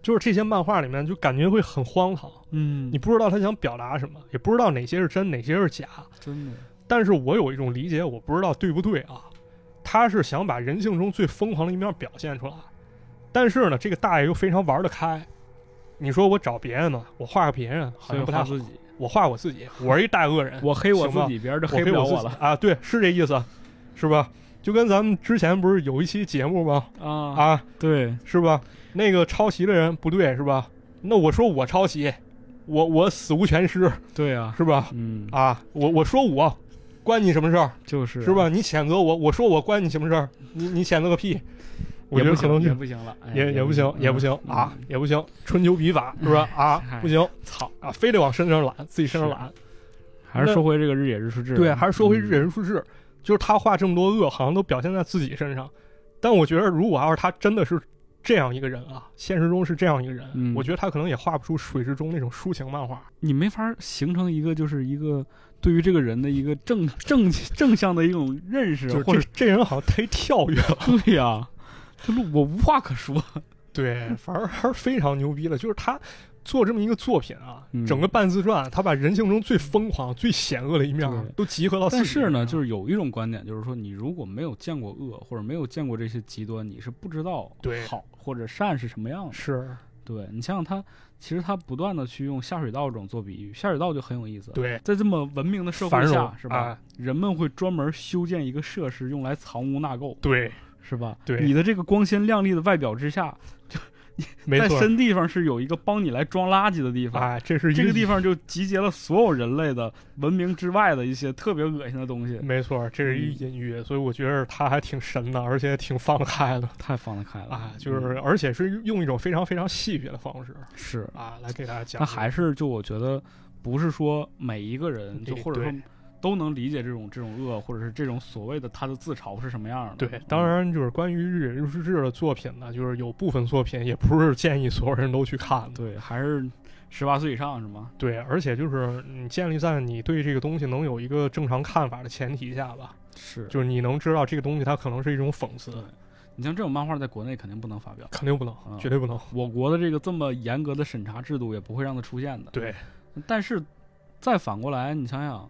[SPEAKER 1] 就是这些漫画里面就感觉会很荒唐，
[SPEAKER 2] 嗯，
[SPEAKER 1] 你不知道他想表达什么，也不知道哪些是真，哪些是假。
[SPEAKER 2] 真的
[SPEAKER 1] 但是我有一种理解，我不知道对不对啊。他是想把人性中最疯狂的一面表现出来，但是呢，这个大爷又非常玩得开。你说我找别人呢，我画个别人好像不太
[SPEAKER 2] 自己，
[SPEAKER 1] 我画我自己，我是一大恶人，
[SPEAKER 2] 我黑我自己，别人就黑不了我了
[SPEAKER 1] 我啊，对，是这意思，是吧？就跟咱们之前不是有一期节目吗？
[SPEAKER 2] 啊！
[SPEAKER 1] 啊，
[SPEAKER 2] 对，
[SPEAKER 1] 是吧？那个抄袭的人不对，是吧？那我说我抄袭，我我死无全尸，
[SPEAKER 2] 对啊，
[SPEAKER 1] 是吧？
[SPEAKER 2] 嗯，
[SPEAKER 1] 啊，我我说我，关你什么事儿？
[SPEAKER 2] 就是
[SPEAKER 1] 是吧？？你谴责我，我说我关你什么事儿？你你谴责个屁！我
[SPEAKER 2] 也不行，
[SPEAKER 1] 觉得可能
[SPEAKER 2] 也不行了，哎
[SPEAKER 1] 也也不行，也不行
[SPEAKER 2] 嗯
[SPEAKER 1] 啊，也不行。春秋笔法是吧？啊，不行，操啊，非得往身上揽，自己身上揽。
[SPEAKER 2] 还是说回这个日野日出志，
[SPEAKER 1] 对，还是说回日
[SPEAKER 2] 野
[SPEAKER 1] 日出志，就是他画这么多恶，好像都表现在自己身上。但我觉得，如果要是他真的是这样一个人啊，现实中是这样一个人，
[SPEAKER 2] 嗯
[SPEAKER 1] 我觉得他可能也画不出水之中那种抒情漫画。
[SPEAKER 2] 你没法形成一个就是一个对于这个人的一个正正正向的一种认识，
[SPEAKER 1] 就是
[SPEAKER 2] 或者
[SPEAKER 1] 这这人好像忒跳跃了，
[SPEAKER 2] 对呀、这路我无话可说。
[SPEAKER 1] 对，反而还是非常牛逼的。就是他做这么一个作品啊，
[SPEAKER 2] 嗯
[SPEAKER 1] 整个半自传，他把人性中最疯狂、最险恶的一面都集合到。
[SPEAKER 2] 但是呢，就是是有一种观点，就是说你如果没有见过恶，或者没有见过这些极端，你是不知道好或者善是什么样的。
[SPEAKER 1] 是，
[SPEAKER 2] 对你想想他，其实他不断的去用下水道这种做比喻，下水道就很有意思。
[SPEAKER 1] 对，
[SPEAKER 2] 在这么文明的社会下，是吧？
[SPEAKER 1] 啊
[SPEAKER 2] 人们会专门修建一个设施用来藏污纳垢，
[SPEAKER 1] 对，
[SPEAKER 2] 是吧？
[SPEAKER 1] 对
[SPEAKER 2] 你的这个光鲜亮丽的外表之下，在
[SPEAKER 1] 没错。
[SPEAKER 2] 深地方是有一个帮你来装垃圾的地方。
[SPEAKER 1] 哎，这是一
[SPEAKER 2] 这个地方就集结了所有人类的文明之外的一些特别恶心的东西，
[SPEAKER 1] 没错，这是一
[SPEAKER 2] 嗯
[SPEAKER 1] 隐喻，所以我觉得他还挺神的，而且挺放得开的
[SPEAKER 2] 太放得开了
[SPEAKER 1] 啊，就是
[SPEAKER 2] 嗯
[SPEAKER 1] 而且是用一种非常非常戏谑的方式
[SPEAKER 2] 是，
[SPEAKER 1] 啊来给大家讲。
[SPEAKER 2] 那还是就我觉得不是说每一个人就
[SPEAKER 1] 对
[SPEAKER 2] 或者说
[SPEAKER 1] 对
[SPEAKER 2] 都能理解这种这种恶，或者是这种所谓的他的自嘲是什么样的。
[SPEAKER 1] 对，当然就是关于日野日志的作品呢，就是有部分作品也不是建议所有人都去看的。
[SPEAKER 2] 对，还是十八岁以上是吗？
[SPEAKER 1] 对，而且就是你建立在你对这个东西能有一个正常看法的前提下吧，
[SPEAKER 2] 是，
[SPEAKER 1] 就是你能知道这个东西它可能是一种讽刺
[SPEAKER 2] 对，你像这种漫画在国内肯定不能发表，
[SPEAKER 1] 肯定不能，
[SPEAKER 2] 啊
[SPEAKER 1] 绝对不能。
[SPEAKER 2] 我国的这个这么严格的审查制度也不会让它出现的。
[SPEAKER 1] 对，
[SPEAKER 2] 但是再反过来，你想想，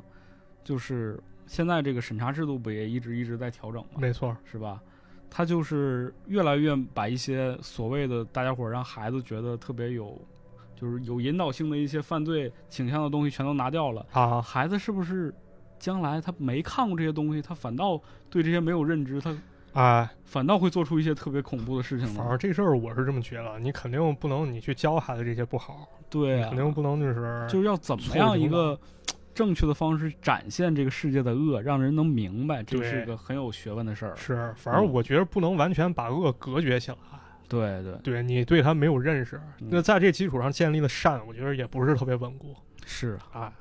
[SPEAKER 2] 就是现在这个审查制度不也一直一直在调整吗？
[SPEAKER 1] 没错，
[SPEAKER 2] 是吧？他就是越来越把一些所谓的大家伙儿让孩子觉得特别有，就是有引导性的一些犯罪倾向的东西全都拿掉了。
[SPEAKER 1] 啊，
[SPEAKER 2] 孩子是不是将来他没看过这些东西，他反倒对这些没有认知，他
[SPEAKER 1] 哎，
[SPEAKER 2] 反倒会做出一些特别恐怖的事情呢？
[SPEAKER 1] 反正这事儿我是这么觉得，你肯定不能你去教孩子这些不好，
[SPEAKER 2] 对啊
[SPEAKER 1] 肯，定不能就是
[SPEAKER 2] 就是要怎么样一个正确的方式展现这个世界的恶，让人能明白，这是一个很有学问的事儿。
[SPEAKER 1] 是，反正
[SPEAKER 2] 嗯
[SPEAKER 1] 我觉得不能完全把恶隔绝起来。
[SPEAKER 2] 对对，
[SPEAKER 1] 对你对他没有认识，
[SPEAKER 2] 嗯
[SPEAKER 1] 那在这基础上建立的善，我觉得也不是特别稳固
[SPEAKER 2] 是，
[SPEAKER 1] 啊。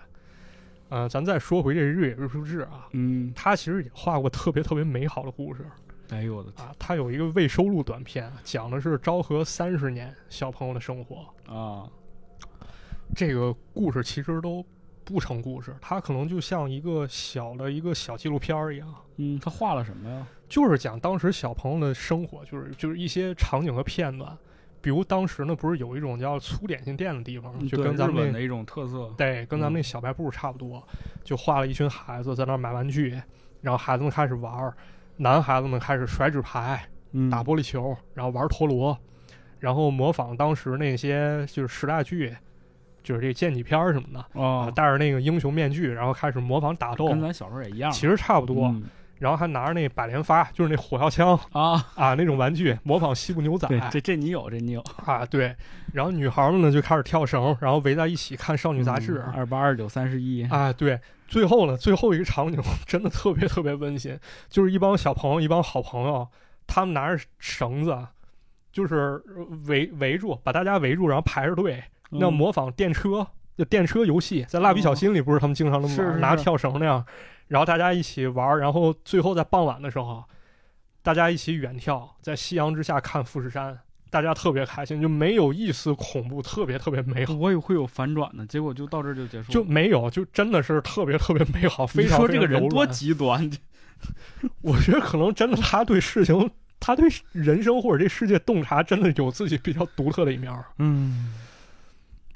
[SPEAKER 1] 呃，咱再说回这日野日出志啊，
[SPEAKER 2] 嗯，
[SPEAKER 1] 他其实也画过特别特别美好的故事
[SPEAKER 2] 哎呦我的天
[SPEAKER 1] 啊。他有一个未收录短片，讲的是昭和三十年小朋友的生活。
[SPEAKER 2] 啊，
[SPEAKER 1] 这个故事其实都不成故事，它可能就像一个小的一个小纪录片儿一样，
[SPEAKER 2] 嗯，他画了什么呀？
[SPEAKER 1] 就是讲当时小朋友的生活，就是就是一些场景和片段。比如当时呢，不是有一种叫粗点心店的地方，就跟咱们那
[SPEAKER 2] 日本的一种特色。
[SPEAKER 1] 对，跟咱们那
[SPEAKER 2] 嗯
[SPEAKER 1] 小卖部差不多，就画了一群孩子在那儿买玩具，然后孩子们开始玩儿，男孩子们开始甩纸牌、
[SPEAKER 2] 嗯，
[SPEAKER 1] 打玻璃球，然后玩陀螺，然后模仿当时那些就是时代剧，就是这剑戟片儿什么的啊，
[SPEAKER 2] 啊，
[SPEAKER 1] 戴着那个英雄面具，然后开始模仿打斗
[SPEAKER 2] 跟，咱小时候也一样。
[SPEAKER 1] 其实差不多。
[SPEAKER 2] 嗯
[SPEAKER 1] 然后还拿着那百连发，就是那火药枪
[SPEAKER 2] 啊，
[SPEAKER 1] 啊那种玩具，模仿西部牛仔，
[SPEAKER 2] 这这你有，这你有。
[SPEAKER 1] 啊，对。然后女孩们呢就开始跳绳，然后围在一起看少女杂志。
[SPEAKER 2] 二八二九三十一。
[SPEAKER 1] 啊，对，最后呢，最后一个场景真的特别特别温馨，就是一帮小朋友，一帮好朋友，他们拿着绳子，就是围围住，把大家围住，然后排着队，那
[SPEAKER 2] 嗯
[SPEAKER 1] 模仿电车，就电车游戏，在蜡笔小新里不是他们经常那么玩，
[SPEAKER 2] 是是是
[SPEAKER 1] 拿跳绳那样，然后大家一起玩，然后最后在傍晚的时候，大家一起远眺，在夕阳之下看富士山。大家特别开心，就没有一丝恐怖，特别特别美好，
[SPEAKER 2] 我以为会有反转呢，结果就到这儿就结束了。
[SPEAKER 1] 就没有，就真的是特别特别美好，非
[SPEAKER 2] 你
[SPEAKER 1] 常
[SPEAKER 2] 说这个人多极端，
[SPEAKER 1] 我觉得可能真的他对事情，他对人生或者这世界洞察，真的有自己比较独特的一面儿。
[SPEAKER 2] 嗯，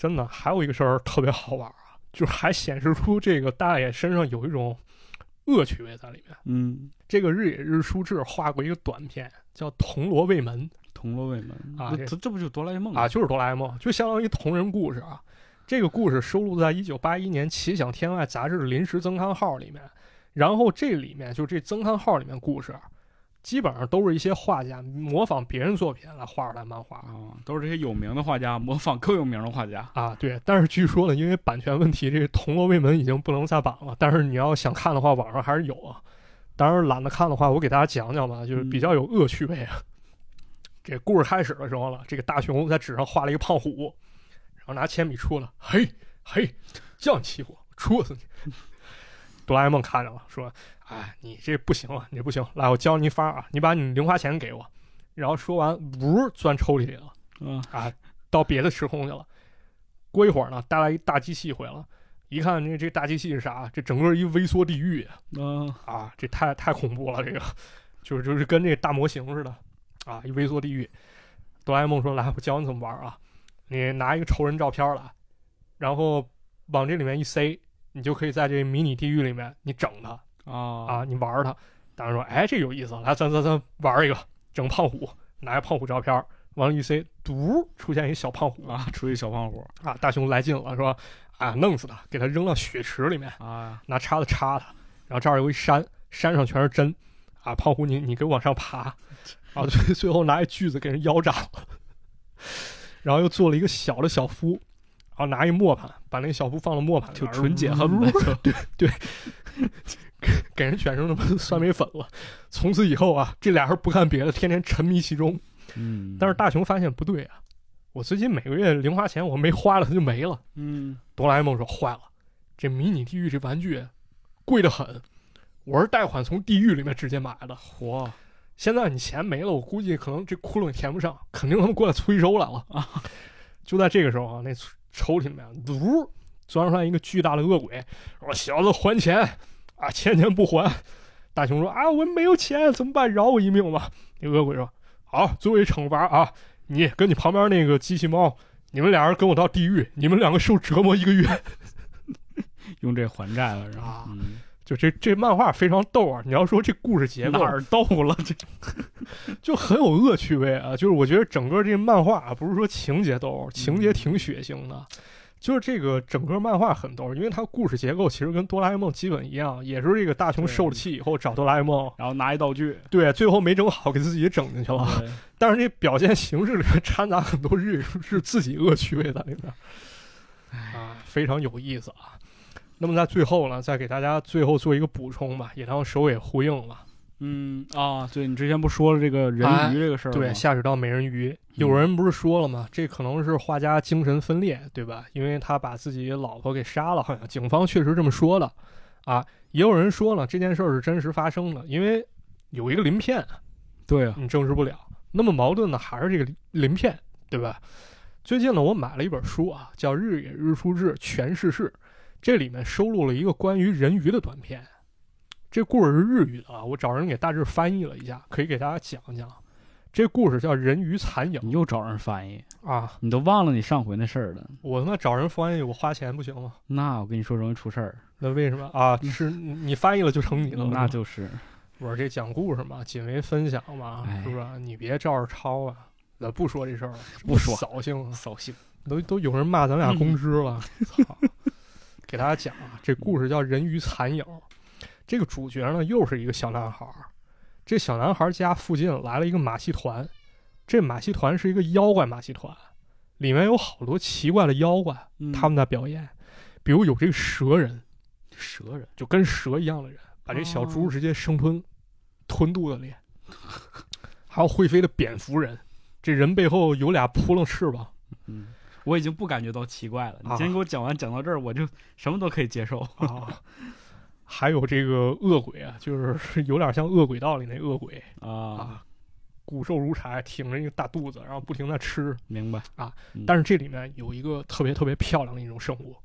[SPEAKER 1] 真的，还有一个事儿特别好玩啊，就是还显示出这个大爷身上有一种恶趣味在里面。
[SPEAKER 2] 嗯，
[SPEAKER 1] 这个日野日书志画过一个短片，叫《铜锣卫门
[SPEAKER 2] 铜锣卫门
[SPEAKER 1] 啊这
[SPEAKER 2] 这这不就哆啦 A 梦》
[SPEAKER 1] 啊，就是哆啦 A 梦，就相当于同人故事啊。这个故事收录在一九八一年《奇想天外》杂志临时增刊号里面，然后这里面就这增刊号里面故事，基本上都是一些画家模仿别人作品来画出来漫画
[SPEAKER 2] 啊，都是这些有名的画家模仿更有名的画家。
[SPEAKER 1] 啊。对，但是据说呢，因为版权问题，这个《铜锣卫门》已经不能再版了。但是你要想看的话，网上还是有啊。当然懒得看的话，我给大家讲讲吧，就是比较有恶趣味啊。这故事开始的时候了，这个大雄在纸上画了一个胖虎，然后拿铅笔戳了，嘿嘿，叫你欺负我，戳死你！哆啦 A 梦看着了，说：“哎，你这不行啊，你这不行，来，我教你一法啊，你把你零花钱给我，然后说完，呜，钻抽屉里了
[SPEAKER 2] 嗯
[SPEAKER 1] 啊，到别的时空去了。过一会儿呢，带来一大机器回来了，一看这这大机器是啥？这整个一微缩地狱
[SPEAKER 2] 嗯
[SPEAKER 1] 啊，这太太恐怖了，这个就是就是跟这个大模型似的啊，一微缩地狱。哆啦 A 梦说：“来，我教你怎么玩啊！你拿一个仇人照片来，然后往这里面一塞，你就可以在这迷你地狱里面你整它。”
[SPEAKER 2] 啊
[SPEAKER 1] 啊，你玩它。大人说：“哎，这有意思，来，咱咱咱玩一个，整胖虎，拿一胖虎照片儿，往里一塞，嘟，出现一小胖虎
[SPEAKER 2] 啊，出一小胖虎
[SPEAKER 1] 啊！大雄来劲了，说：啊，弄死他，给他扔到血池里面，
[SPEAKER 2] 啊，
[SPEAKER 1] 拿叉子叉他，然后这儿有一山，山上全是针，啊，胖虎你你给我往上爬，啊，最最后拿一锯子给人腰斩了，然后又做了一个小的小夫，然后拿一磨盘，把那个小布放到磨盘里
[SPEAKER 2] 就纯解恨呗，就
[SPEAKER 1] 给人卷成他妈酸梅粉了。从此以后啊，这俩人不干别的，天天沉迷其中。
[SPEAKER 2] 嗯，
[SPEAKER 1] 但是大雄发现不对啊，我最近每个月零花钱我没花了，它就没了。
[SPEAKER 2] 嗯
[SPEAKER 1] 哆啦 A 梦说坏了，这迷你地狱这玩具贵得很，我是贷款从地狱里面直接买的。
[SPEAKER 2] 嚯
[SPEAKER 1] 现在你钱没了，我估计可能这窟窿也填不上，肯定他们过来催收来了啊！就在这个时候啊，那抽屉里面呜钻出来一个巨大的恶鬼，说：“小子还钱啊，欠钱不还。”大雄说：“啊，我没有钱，怎么办？饶我一命吧。”那恶鬼说：“好，作为惩罚啊，你跟你旁边那个机器猫，你们俩人跟我到地狱，你们两个受折磨一个月。”
[SPEAKER 2] 用这还债了，是吧
[SPEAKER 1] 就这这漫画非常逗啊！你要说这故事结构
[SPEAKER 2] 哪儿逗了？这
[SPEAKER 1] 就很有恶趣味啊！就是我觉得整个这漫画啊，不是说情节逗，情节挺血腥的。就是这个整个漫画很逗，因为它故事结构其实跟哆啦 A 梦基本一样，也是这个大雄受了气以后找哆啦 A 梦，
[SPEAKER 2] 然后拿一道具，
[SPEAKER 1] 对，最后没整好给自己整进去了。但是这表现形式里面掺杂很多日是自己恶趣味在里面，啊，非常有意思啊。那么在最后呢，再给大家最后做一个补充吧，也当首尾呼应了。
[SPEAKER 2] 嗯啊，对你之前不说了这个人鱼这个事儿吗？
[SPEAKER 1] 对，下水道美人鱼，有人不是说了吗？这可能是画家精神分裂，对吧？因为他把自己老婆给杀了，好像警方确实这么说的，啊，也有人说了这件事儿是真实发生的，因为有一个鳞片，
[SPEAKER 2] 对啊，
[SPEAKER 1] 你证实不了。那么矛盾的还是这个鳞鳞片，对吧？最近呢，我买了一本书啊，叫《日野日出志全世事》，这里面收录了一个关于人鱼的短片。这故事是日语的啊，我找人给大致翻译了一下，可以给大家讲讲。这故事叫《人鱼残影
[SPEAKER 2] 你又找人翻译，》
[SPEAKER 1] 啊，
[SPEAKER 2] 你都忘了你上回那事儿了。
[SPEAKER 1] 我他妈找人翻译，我花钱不行吗？
[SPEAKER 2] 那我跟你说容易出事儿，
[SPEAKER 1] 那为什么啊？是你翻译了就成你了？
[SPEAKER 2] 那就是
[SPEAKER 1] 我说这讲故事嘛，仅为分享嘛，
[SPEAKER 2] 哎
[SPEAKER 1] 是不是？你别照着抄啊！咱不说这事儿了，
[SPEAKER 2] 不说
[SPEAKER 1] 扫兴啊，
[SPEAKER 2] 扫兴。
[SPEAKER 1] 都都有人骂咱俩公知了。操！给大家讲啊，这故事叫《人鱼残影》，这个主角呢又是一个小男孩儿。这小男孩家附近来了一个马戏团，这马戏团是一个妖怪马戏团，里面有好多奇怪的妖怪，
[SPEAKER 2] 嗯
[SPEAKER 1] 他们在表演。比如有这个蛇人，
[SPEAKER 2] 蛇人
[SPEAKER 1] 就跟蛇一样的人，把这小猪
[SPEAKER 2] 哦
[SPEAKER 1] 直接生吞，吞肚子里。还有会飞的蝙蝠人，这人背后有俩扑棱翅膀
[SPEAKER 2] 嗯，我已经不感觉到奇怪了。你
[SPEAKER 1] 啊
[SPEAKER 2] 今天给我讲完，讲到这儿，我就什么都可以接受。
[SPEAKER 1] 啊。还有这个恶鬼啊，就是有点像恶鬼道里那恶鬼
[SPEAKER 2] 啊，
[SPEAKER 1] 啊，骨瘦如柴，挺着一个大肚子，然后不停的吃。
[SPEAKER 2] 明白
[SPEAKER 1] 啊
[SPEAKER 2] 嗯？
[SPEAKER 1] 但是这里面有一个特别特别漂亮的一种生物，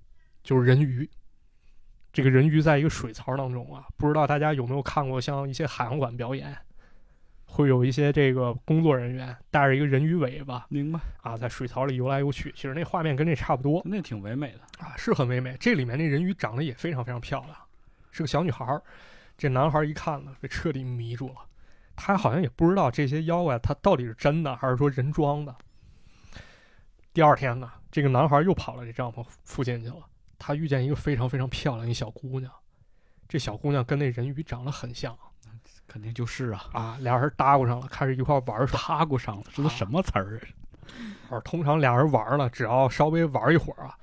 [SPEAKER 1] 就是人鱼。这个人鱼在一个水槽当中啊，不知道大家有没有看过像一些海洋馆表演，会有一些这个工作人员带着一个人鱼尾巴
[SPEAKER 2] 明白，
[SPEAKER 1] 啊，在水槽里游来游去。其实那画面跟这差不多
[SPEAKER 2] 那挺唯美的。
[SPEAKER 1] 啊，是很唯美。这里面那人鱼长得也非常非常漂亮，是个小女孩儿。这男孩儿一看呢，被彻底迷住了。他好像也不知道这些妖怪他到底是真的还是说人装的。第二天呢，这个男孩又跑到这帐篷附近去了。他遇见一个非常非常漂亮一小姑娘，这小姑娘跟那人鱼长得很像
[SPEAKER 2] 肯定就是啊，
[SPEAKER 1] 啊，俩人搭咕上了，开始一块玩耍。
[SPEAKER 2] 搭咕上了，这都什么词儿啊？
[SPEAKER 1] 而通常俩人玩了，只要稍微玩一会儿啊，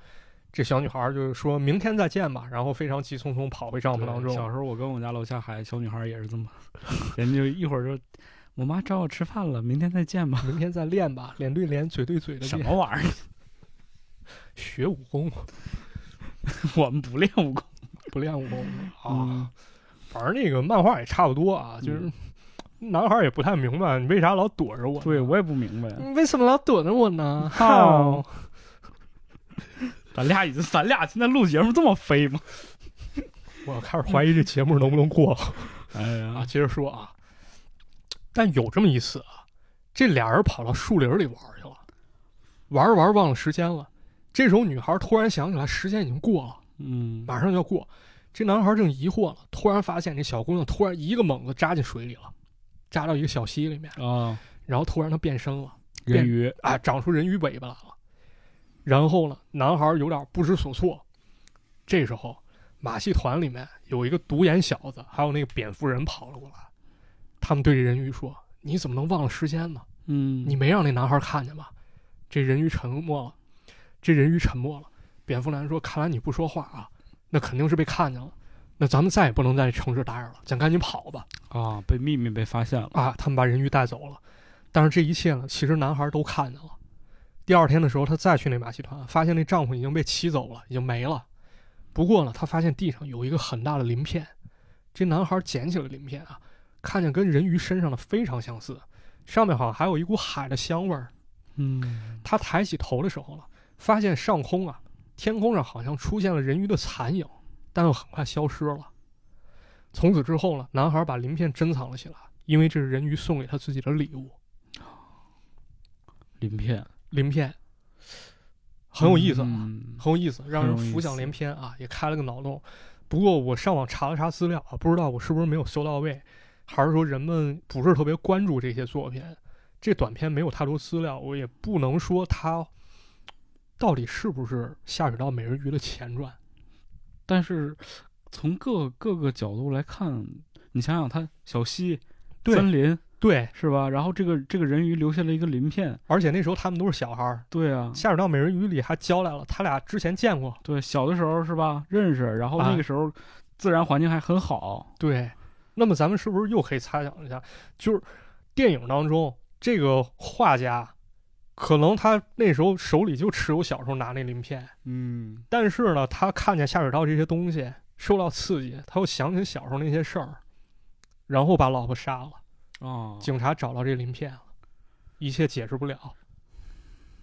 [SPEAKER 1] 这小女孩就说明天再见吧，然后非常急匆匆跑回帐篷当中。
[SPEAKER 2] 小时候我跟我家楼下孩小女孩也是这么，人家就一会儿就，我妈找我吃饭了，明天再见吧。
[SPEAKER 1] 明天再练吧，脸对脸，嘴对嘴的
[SPEAKER 2] 什，么玩意儿？
[SPEAKER 1] 学武功，
[SPEAKER 2] 我们不练武功
[SPEAKER 1] 不练武功啊。
[SPEAKER 2] 嗯
[SPEAKER 1] 反正那个漫画也差不多啊，就是、
[SPEAKER 2] 嗯
[SPEAKER 1] 男孩也不太明白你为啥老躲着我。
[SPEAKER 2] 对我也不明白，
[SPEAKER 1] 你为什么老躲着我呢？
[SPEAKER 2] 好
[SPEAKER 1] 好，
[SPEAKER 2] 咱俩已经咱俩现在录节目这么飞吗？
[SPEAKER 1] 我开始怀疑这节目能不能过了
[SPEAKER 2] 哎
[SPEAKER 1] 啊！
[SPEAKER 2] 呀，
[SPEAKER 1] 接着说啊，但有这么一次啊，这俩人跑到树林里玩去了，玩着玩着忘了时间了。这时候女孩突然想起来，时间已经过了，
[SPEAKER 2] 嗯，
[SPEAKER 1] 马上就要过。这男孩正疑惑呢，突然发现这小姑娘突然一个猛子扎进水里了，扎到一个小溪里面，
[SPEAKER 2] 啊，
[SPEAKER 1] 然后突然她变身了。
[SPEAKER 2] 人鱼，
[SPEAKER 1] 啊，长出人鱼尾巴来了。然后呢，男孩有点不知所措。这时候，马戏团里面有一个独眼小子，还有那个蝙蝠人跑了过来。他们对这人鱼说：“你怎么能忘了时间呢？
[SPEAKER 2] 嗯，
[SPEAKER 1] 你没让那男孩看见吧？”这人鱼沉默了。这人鱼沉默了。蝙蝠男说：“看来你不说话啊，那肯定是被看见了。那咱们再也不能在这城市待着了，咱赶紧跑吧。”
[SPEAKER 2] 啊，被秘密被发现了，
[SPEAKER 1] 啊，他们把人鱼带走了。但是这一切呢，其实男孩都看见了。第二天的时候，他再去那马戏团，发现那帐篷已经被骑走了，已经没了。不过呢，他发现地上有一个很大的鳞片。这男孩捡起了鳞片啊，看见跟人鱼身上的非常相似，上面好像还有一股海的香味儿。
[SPEAKER 2] 嗯，
[SPEAKER 1] 他抬起头的时候呢，发现上空啊，天空上好像出现了人鱼的残影，但又很快消失了。从此之后呢，男孩把鳞片珍藏了起来，因为这是人鱼送给他自己的礼物。
[SPEAKER 2] 鳞片
[SPEAKER 1] 鳞片很有意思啊，
[SPEAKER 2] 嗯
[SPEAKER 1] 很有意思，让人浮想联翩啊，也开了个脑洞。不过我上网查了查资料啊，不知道我是不是没有搜到位，还是说人们不是特别关注这些作品？这短片没有太多资料，我也不能说它到底是不是下水道美人鱼的前传。
[SPEAKER 2] 但是从各各个角度来看，你想想，它小溪、森林
[SPEAKER 1] 对，
[SPEAKER 2] 是吧？然后这个这个人鱼留下了一个鳞片，
[SPEAKER 1] 而且那时候他们都是小孩儿，
[SPEAKER 2] 对啊，
[SPEAKER 1] 下水道美人鱼里还交来了他俩之前见过。
[SPEAKER 2] 对，小的时候是吧？认识，然后
[SPEAKER 1] 啊
[SPEAKER 2] 那个时候自然环境还很好，
[SPEAKER 1] 对，那么咱们是不是又可以猜想一下，就是电影当中这个画家，可能他那时候手里就持有小时候拿那鳞片，
[SPEAKER 2] 嗯，
[SPEAKER 1] 但是呢，他看见下水道这些东西受到刺激，他又想起小时候那些事儿，然后把老婆杀了。
[SPEAKER 2] 啊，
[SPEAKER 1] 警察找到这鳞片了，一切解释不了。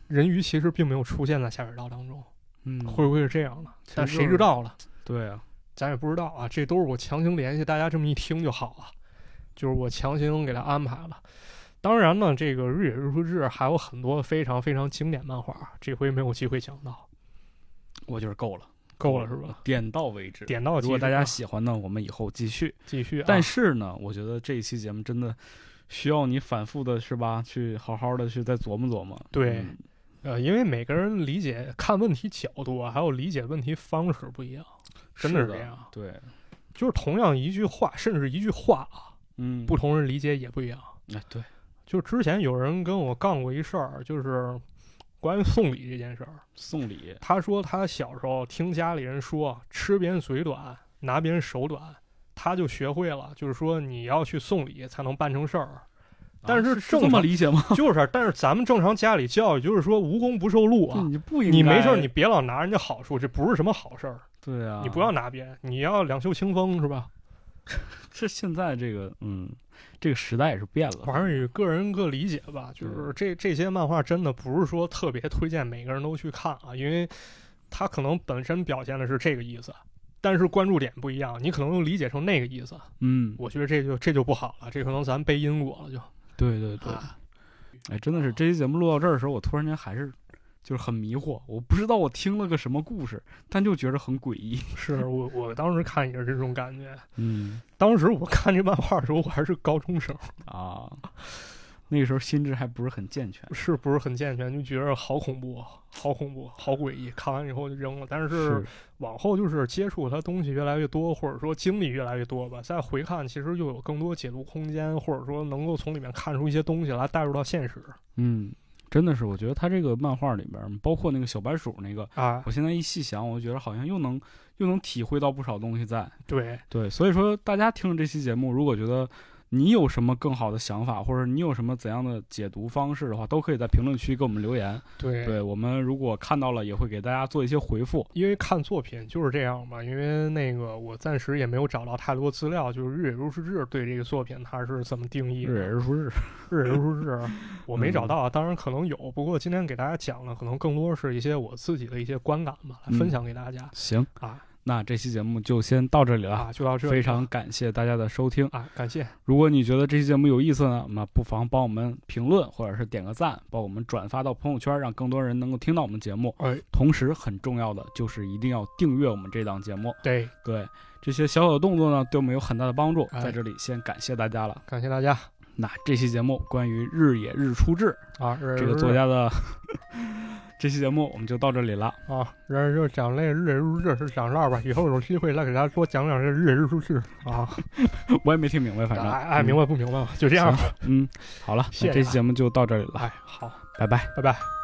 [SPEAKER 1] 人鱼其实并没有出现在下水道当中，
[SPEAKER 2] 嗯，
[SPEAKER 1] 会不会是这样的？但谁知道了？
[SPEAKER 2] 对啊，
[SPEAKER 1] 咱也不知道啊，这都是我强行联系大家这么一听就好了，就是我强行给他安排了。当然呢，这个《日野日出志》还有很多非常非常经典漫画，这回没有机会讲到，
[SPEAKER 2] 我就是够了，
[SPEAKER 1] 够了是吧？？
[SPEAKER 2] 点到为止。
[SPEAKER 1] 点到
[SPEAKER 2] 如果大家
[SPEAKER 1] 啊
[SPEAKER 2] 喜欢呢，我们以后继续。
[SPEAKER 1] 继续啊，
[SPEAKER 2] 但是呢，我觉得这一期节目真的需要你反复的，是吧？去好好的去再琢磨琢磨。
[SPEAKER 1] 对
[SPEAKER 2] 嗯
[SPEAKER 1] 呃，因为每个人理解看问题角度啊，还有理解问题方式不一样，真的
[SPEAKER 2] 是
[SPEAKER 1] 是这样。
[SPEAKER 2] 对，
[SPEAKER 1] 就是同样一句话，甚至一句话啊，
[SPEAKER 2] 嗯，
[SPEAKER 1] 不同人理解也不一样。
[SPEAKER 2] 哎，对，
[SPEAKER 1] 就之前有人跟我杠过一事儿，就是关于送礼这件事儿。
[SPEAKER 2] 送礼，
[SPEAKER 1] 他说他小时候听家里人说，吃别人嘴短，拿别人手短，他就学会了，就是说你要去送礼才能办成事儿。但
[SPEAKER 2] 啊
[SPEAKER 1] 是
[SPEAKER 2] 是这么理解吗？
[SPEAKER 1] 就是，但是咱们正常家里教育就是说无功不受禄啊。
[SPEAKER 2] 你不应该，
[SPEAKER 1] 你没事儿，你别老拿人家好处，这不是什么好事儿。
[SPEAKER 2] 对啊，
[SPEAKER 1] 你不要拿别人，你要两袖清风是吧？
[SPEAKER 2] 这现在这个，嗯，这个时代也是变了。
[SPEAKER 1] 反正与个人各理解吧。就是这这些漫画真的不是说特别推荐每个人都去看啊，因为它可能本身表现的是这个意思，但是关注点不一样，你可能又理解成那个意思。
[SPEAKER 2] 嗯，
[SPEAKER 1] 我觉得这就这就不好了，这可能咱背因果了就。
[SPEAKER 2] 对对对，
[SPEAKER 1] 啊
[SPEAKER 2] 哎，真的是这期节目录到这儿的时候，我突然间还是就是很迷惑，我不知道我听了个什么故事，但就觉得很诡异。
[SPEAKER 1] 是我我当时看也是这种感觉。
[SPEAKER 2] 嗯
[SPEAKER 1] 当时我看这漫画的时候，我还是高中生，
[SPEAKER 2] 啊，那个时候心智还不是很健全。
[SPEAKER 1] 是不是很健全？就觉得好恐怖，好恐怖，好诡异。看完以后就扔了。但是往后就是接触它东西越来越多，或者说经历越来越多吧，再回看，其实又有更多解读空间，或者说能够从里面看出一些东西来带入到现实
[SPEAKER 2] 嗯，真的是，我觉得他这个漫画里边，包括那个小白鼠那个，
[SPEAKER 1] 啊。
[SPEAKER 2] 我现在一细想，我觉得好像又能又能体会到不少东西在。
[SPEAKER 1] 对，
[SPEAKER 2] 对，所以说大家听了这期节目，如果觉得你有什么更好的想法，或者你有什么怎样的解读方式的话，都可以在评论区给我们留言。
[SPEAKER 1] 对。
[SPEAKER 2] 对我们如果看到了，也会给大家做一些回复。
[SPEAKER 1] 因为看作品就是这样嘛，因为那个我暂时也没有找到太多资料，就是日野如是日对这个作品它是怎么定义的？
[SPEAKER 2] 日野如日，
[SPEAKER 1] 日野如是日，我没找
[SPEAKER 2] 嗯。
[SPEAKER 1] 到，当然可能有，不过今天给大家讲的可能更多是一些我自己的一些观感吧，来分享给大家、
[SPEAKER 2] 行，
[SPEAKER 1] 啊
[SPEAKER 2] 那这期节目就先到这里了。
[SPEAKER 1] 啊，就到这里
[SPEAKER 2] 非常感谢大家的收听。
[SPEAKER 1] 啊，感谢
[SPEAKER 2] 如果你觉得这期节目有意思呢，那不妨帮我们评论或者是点个赞，帮我们转发到朋友圈，让更多人能够听到我们节目。
[SPEAKER 1] 哎，
[SPEAKER 2] 同时，很重要的就是一定要订阅我们这档节目。
[SPEAKER 1] 对，
[SPEAKER 2] 对这些小小的动作呢，对我们有很大的帮助。
[SPEAKER 1] 哎
[SPEAKER 2] 在这里先感谢大家了。
[SPEAKER 1] 感谢大家
[SPEAKER 2] 那这期节目关于日野日出志
[SPEAKER 1] 啊，日
[SPEAKER 2] 这个作家的 这期节目我们就到这里了。
[SPEAKER 1] 啊，然后就讲那日日野如是日是讲这儿吧，以后有机会再给大家多讲讲这日野日出日啊，
[SPEAKER 2] 我也没听明白，反正
[SPEAKER 1] 哎哎，明白不明白吧？就这样吧，
[SPEAKER 2] 嗯，好了，
[SPEAKER 1] 谢谢啊
[SPEAKER 2] 那这期节目就到这里了，
[SPEAKER 1] 哎，好，
[SPEAKER 2] 拜拜。
[SPEAKER 1] 拜拜。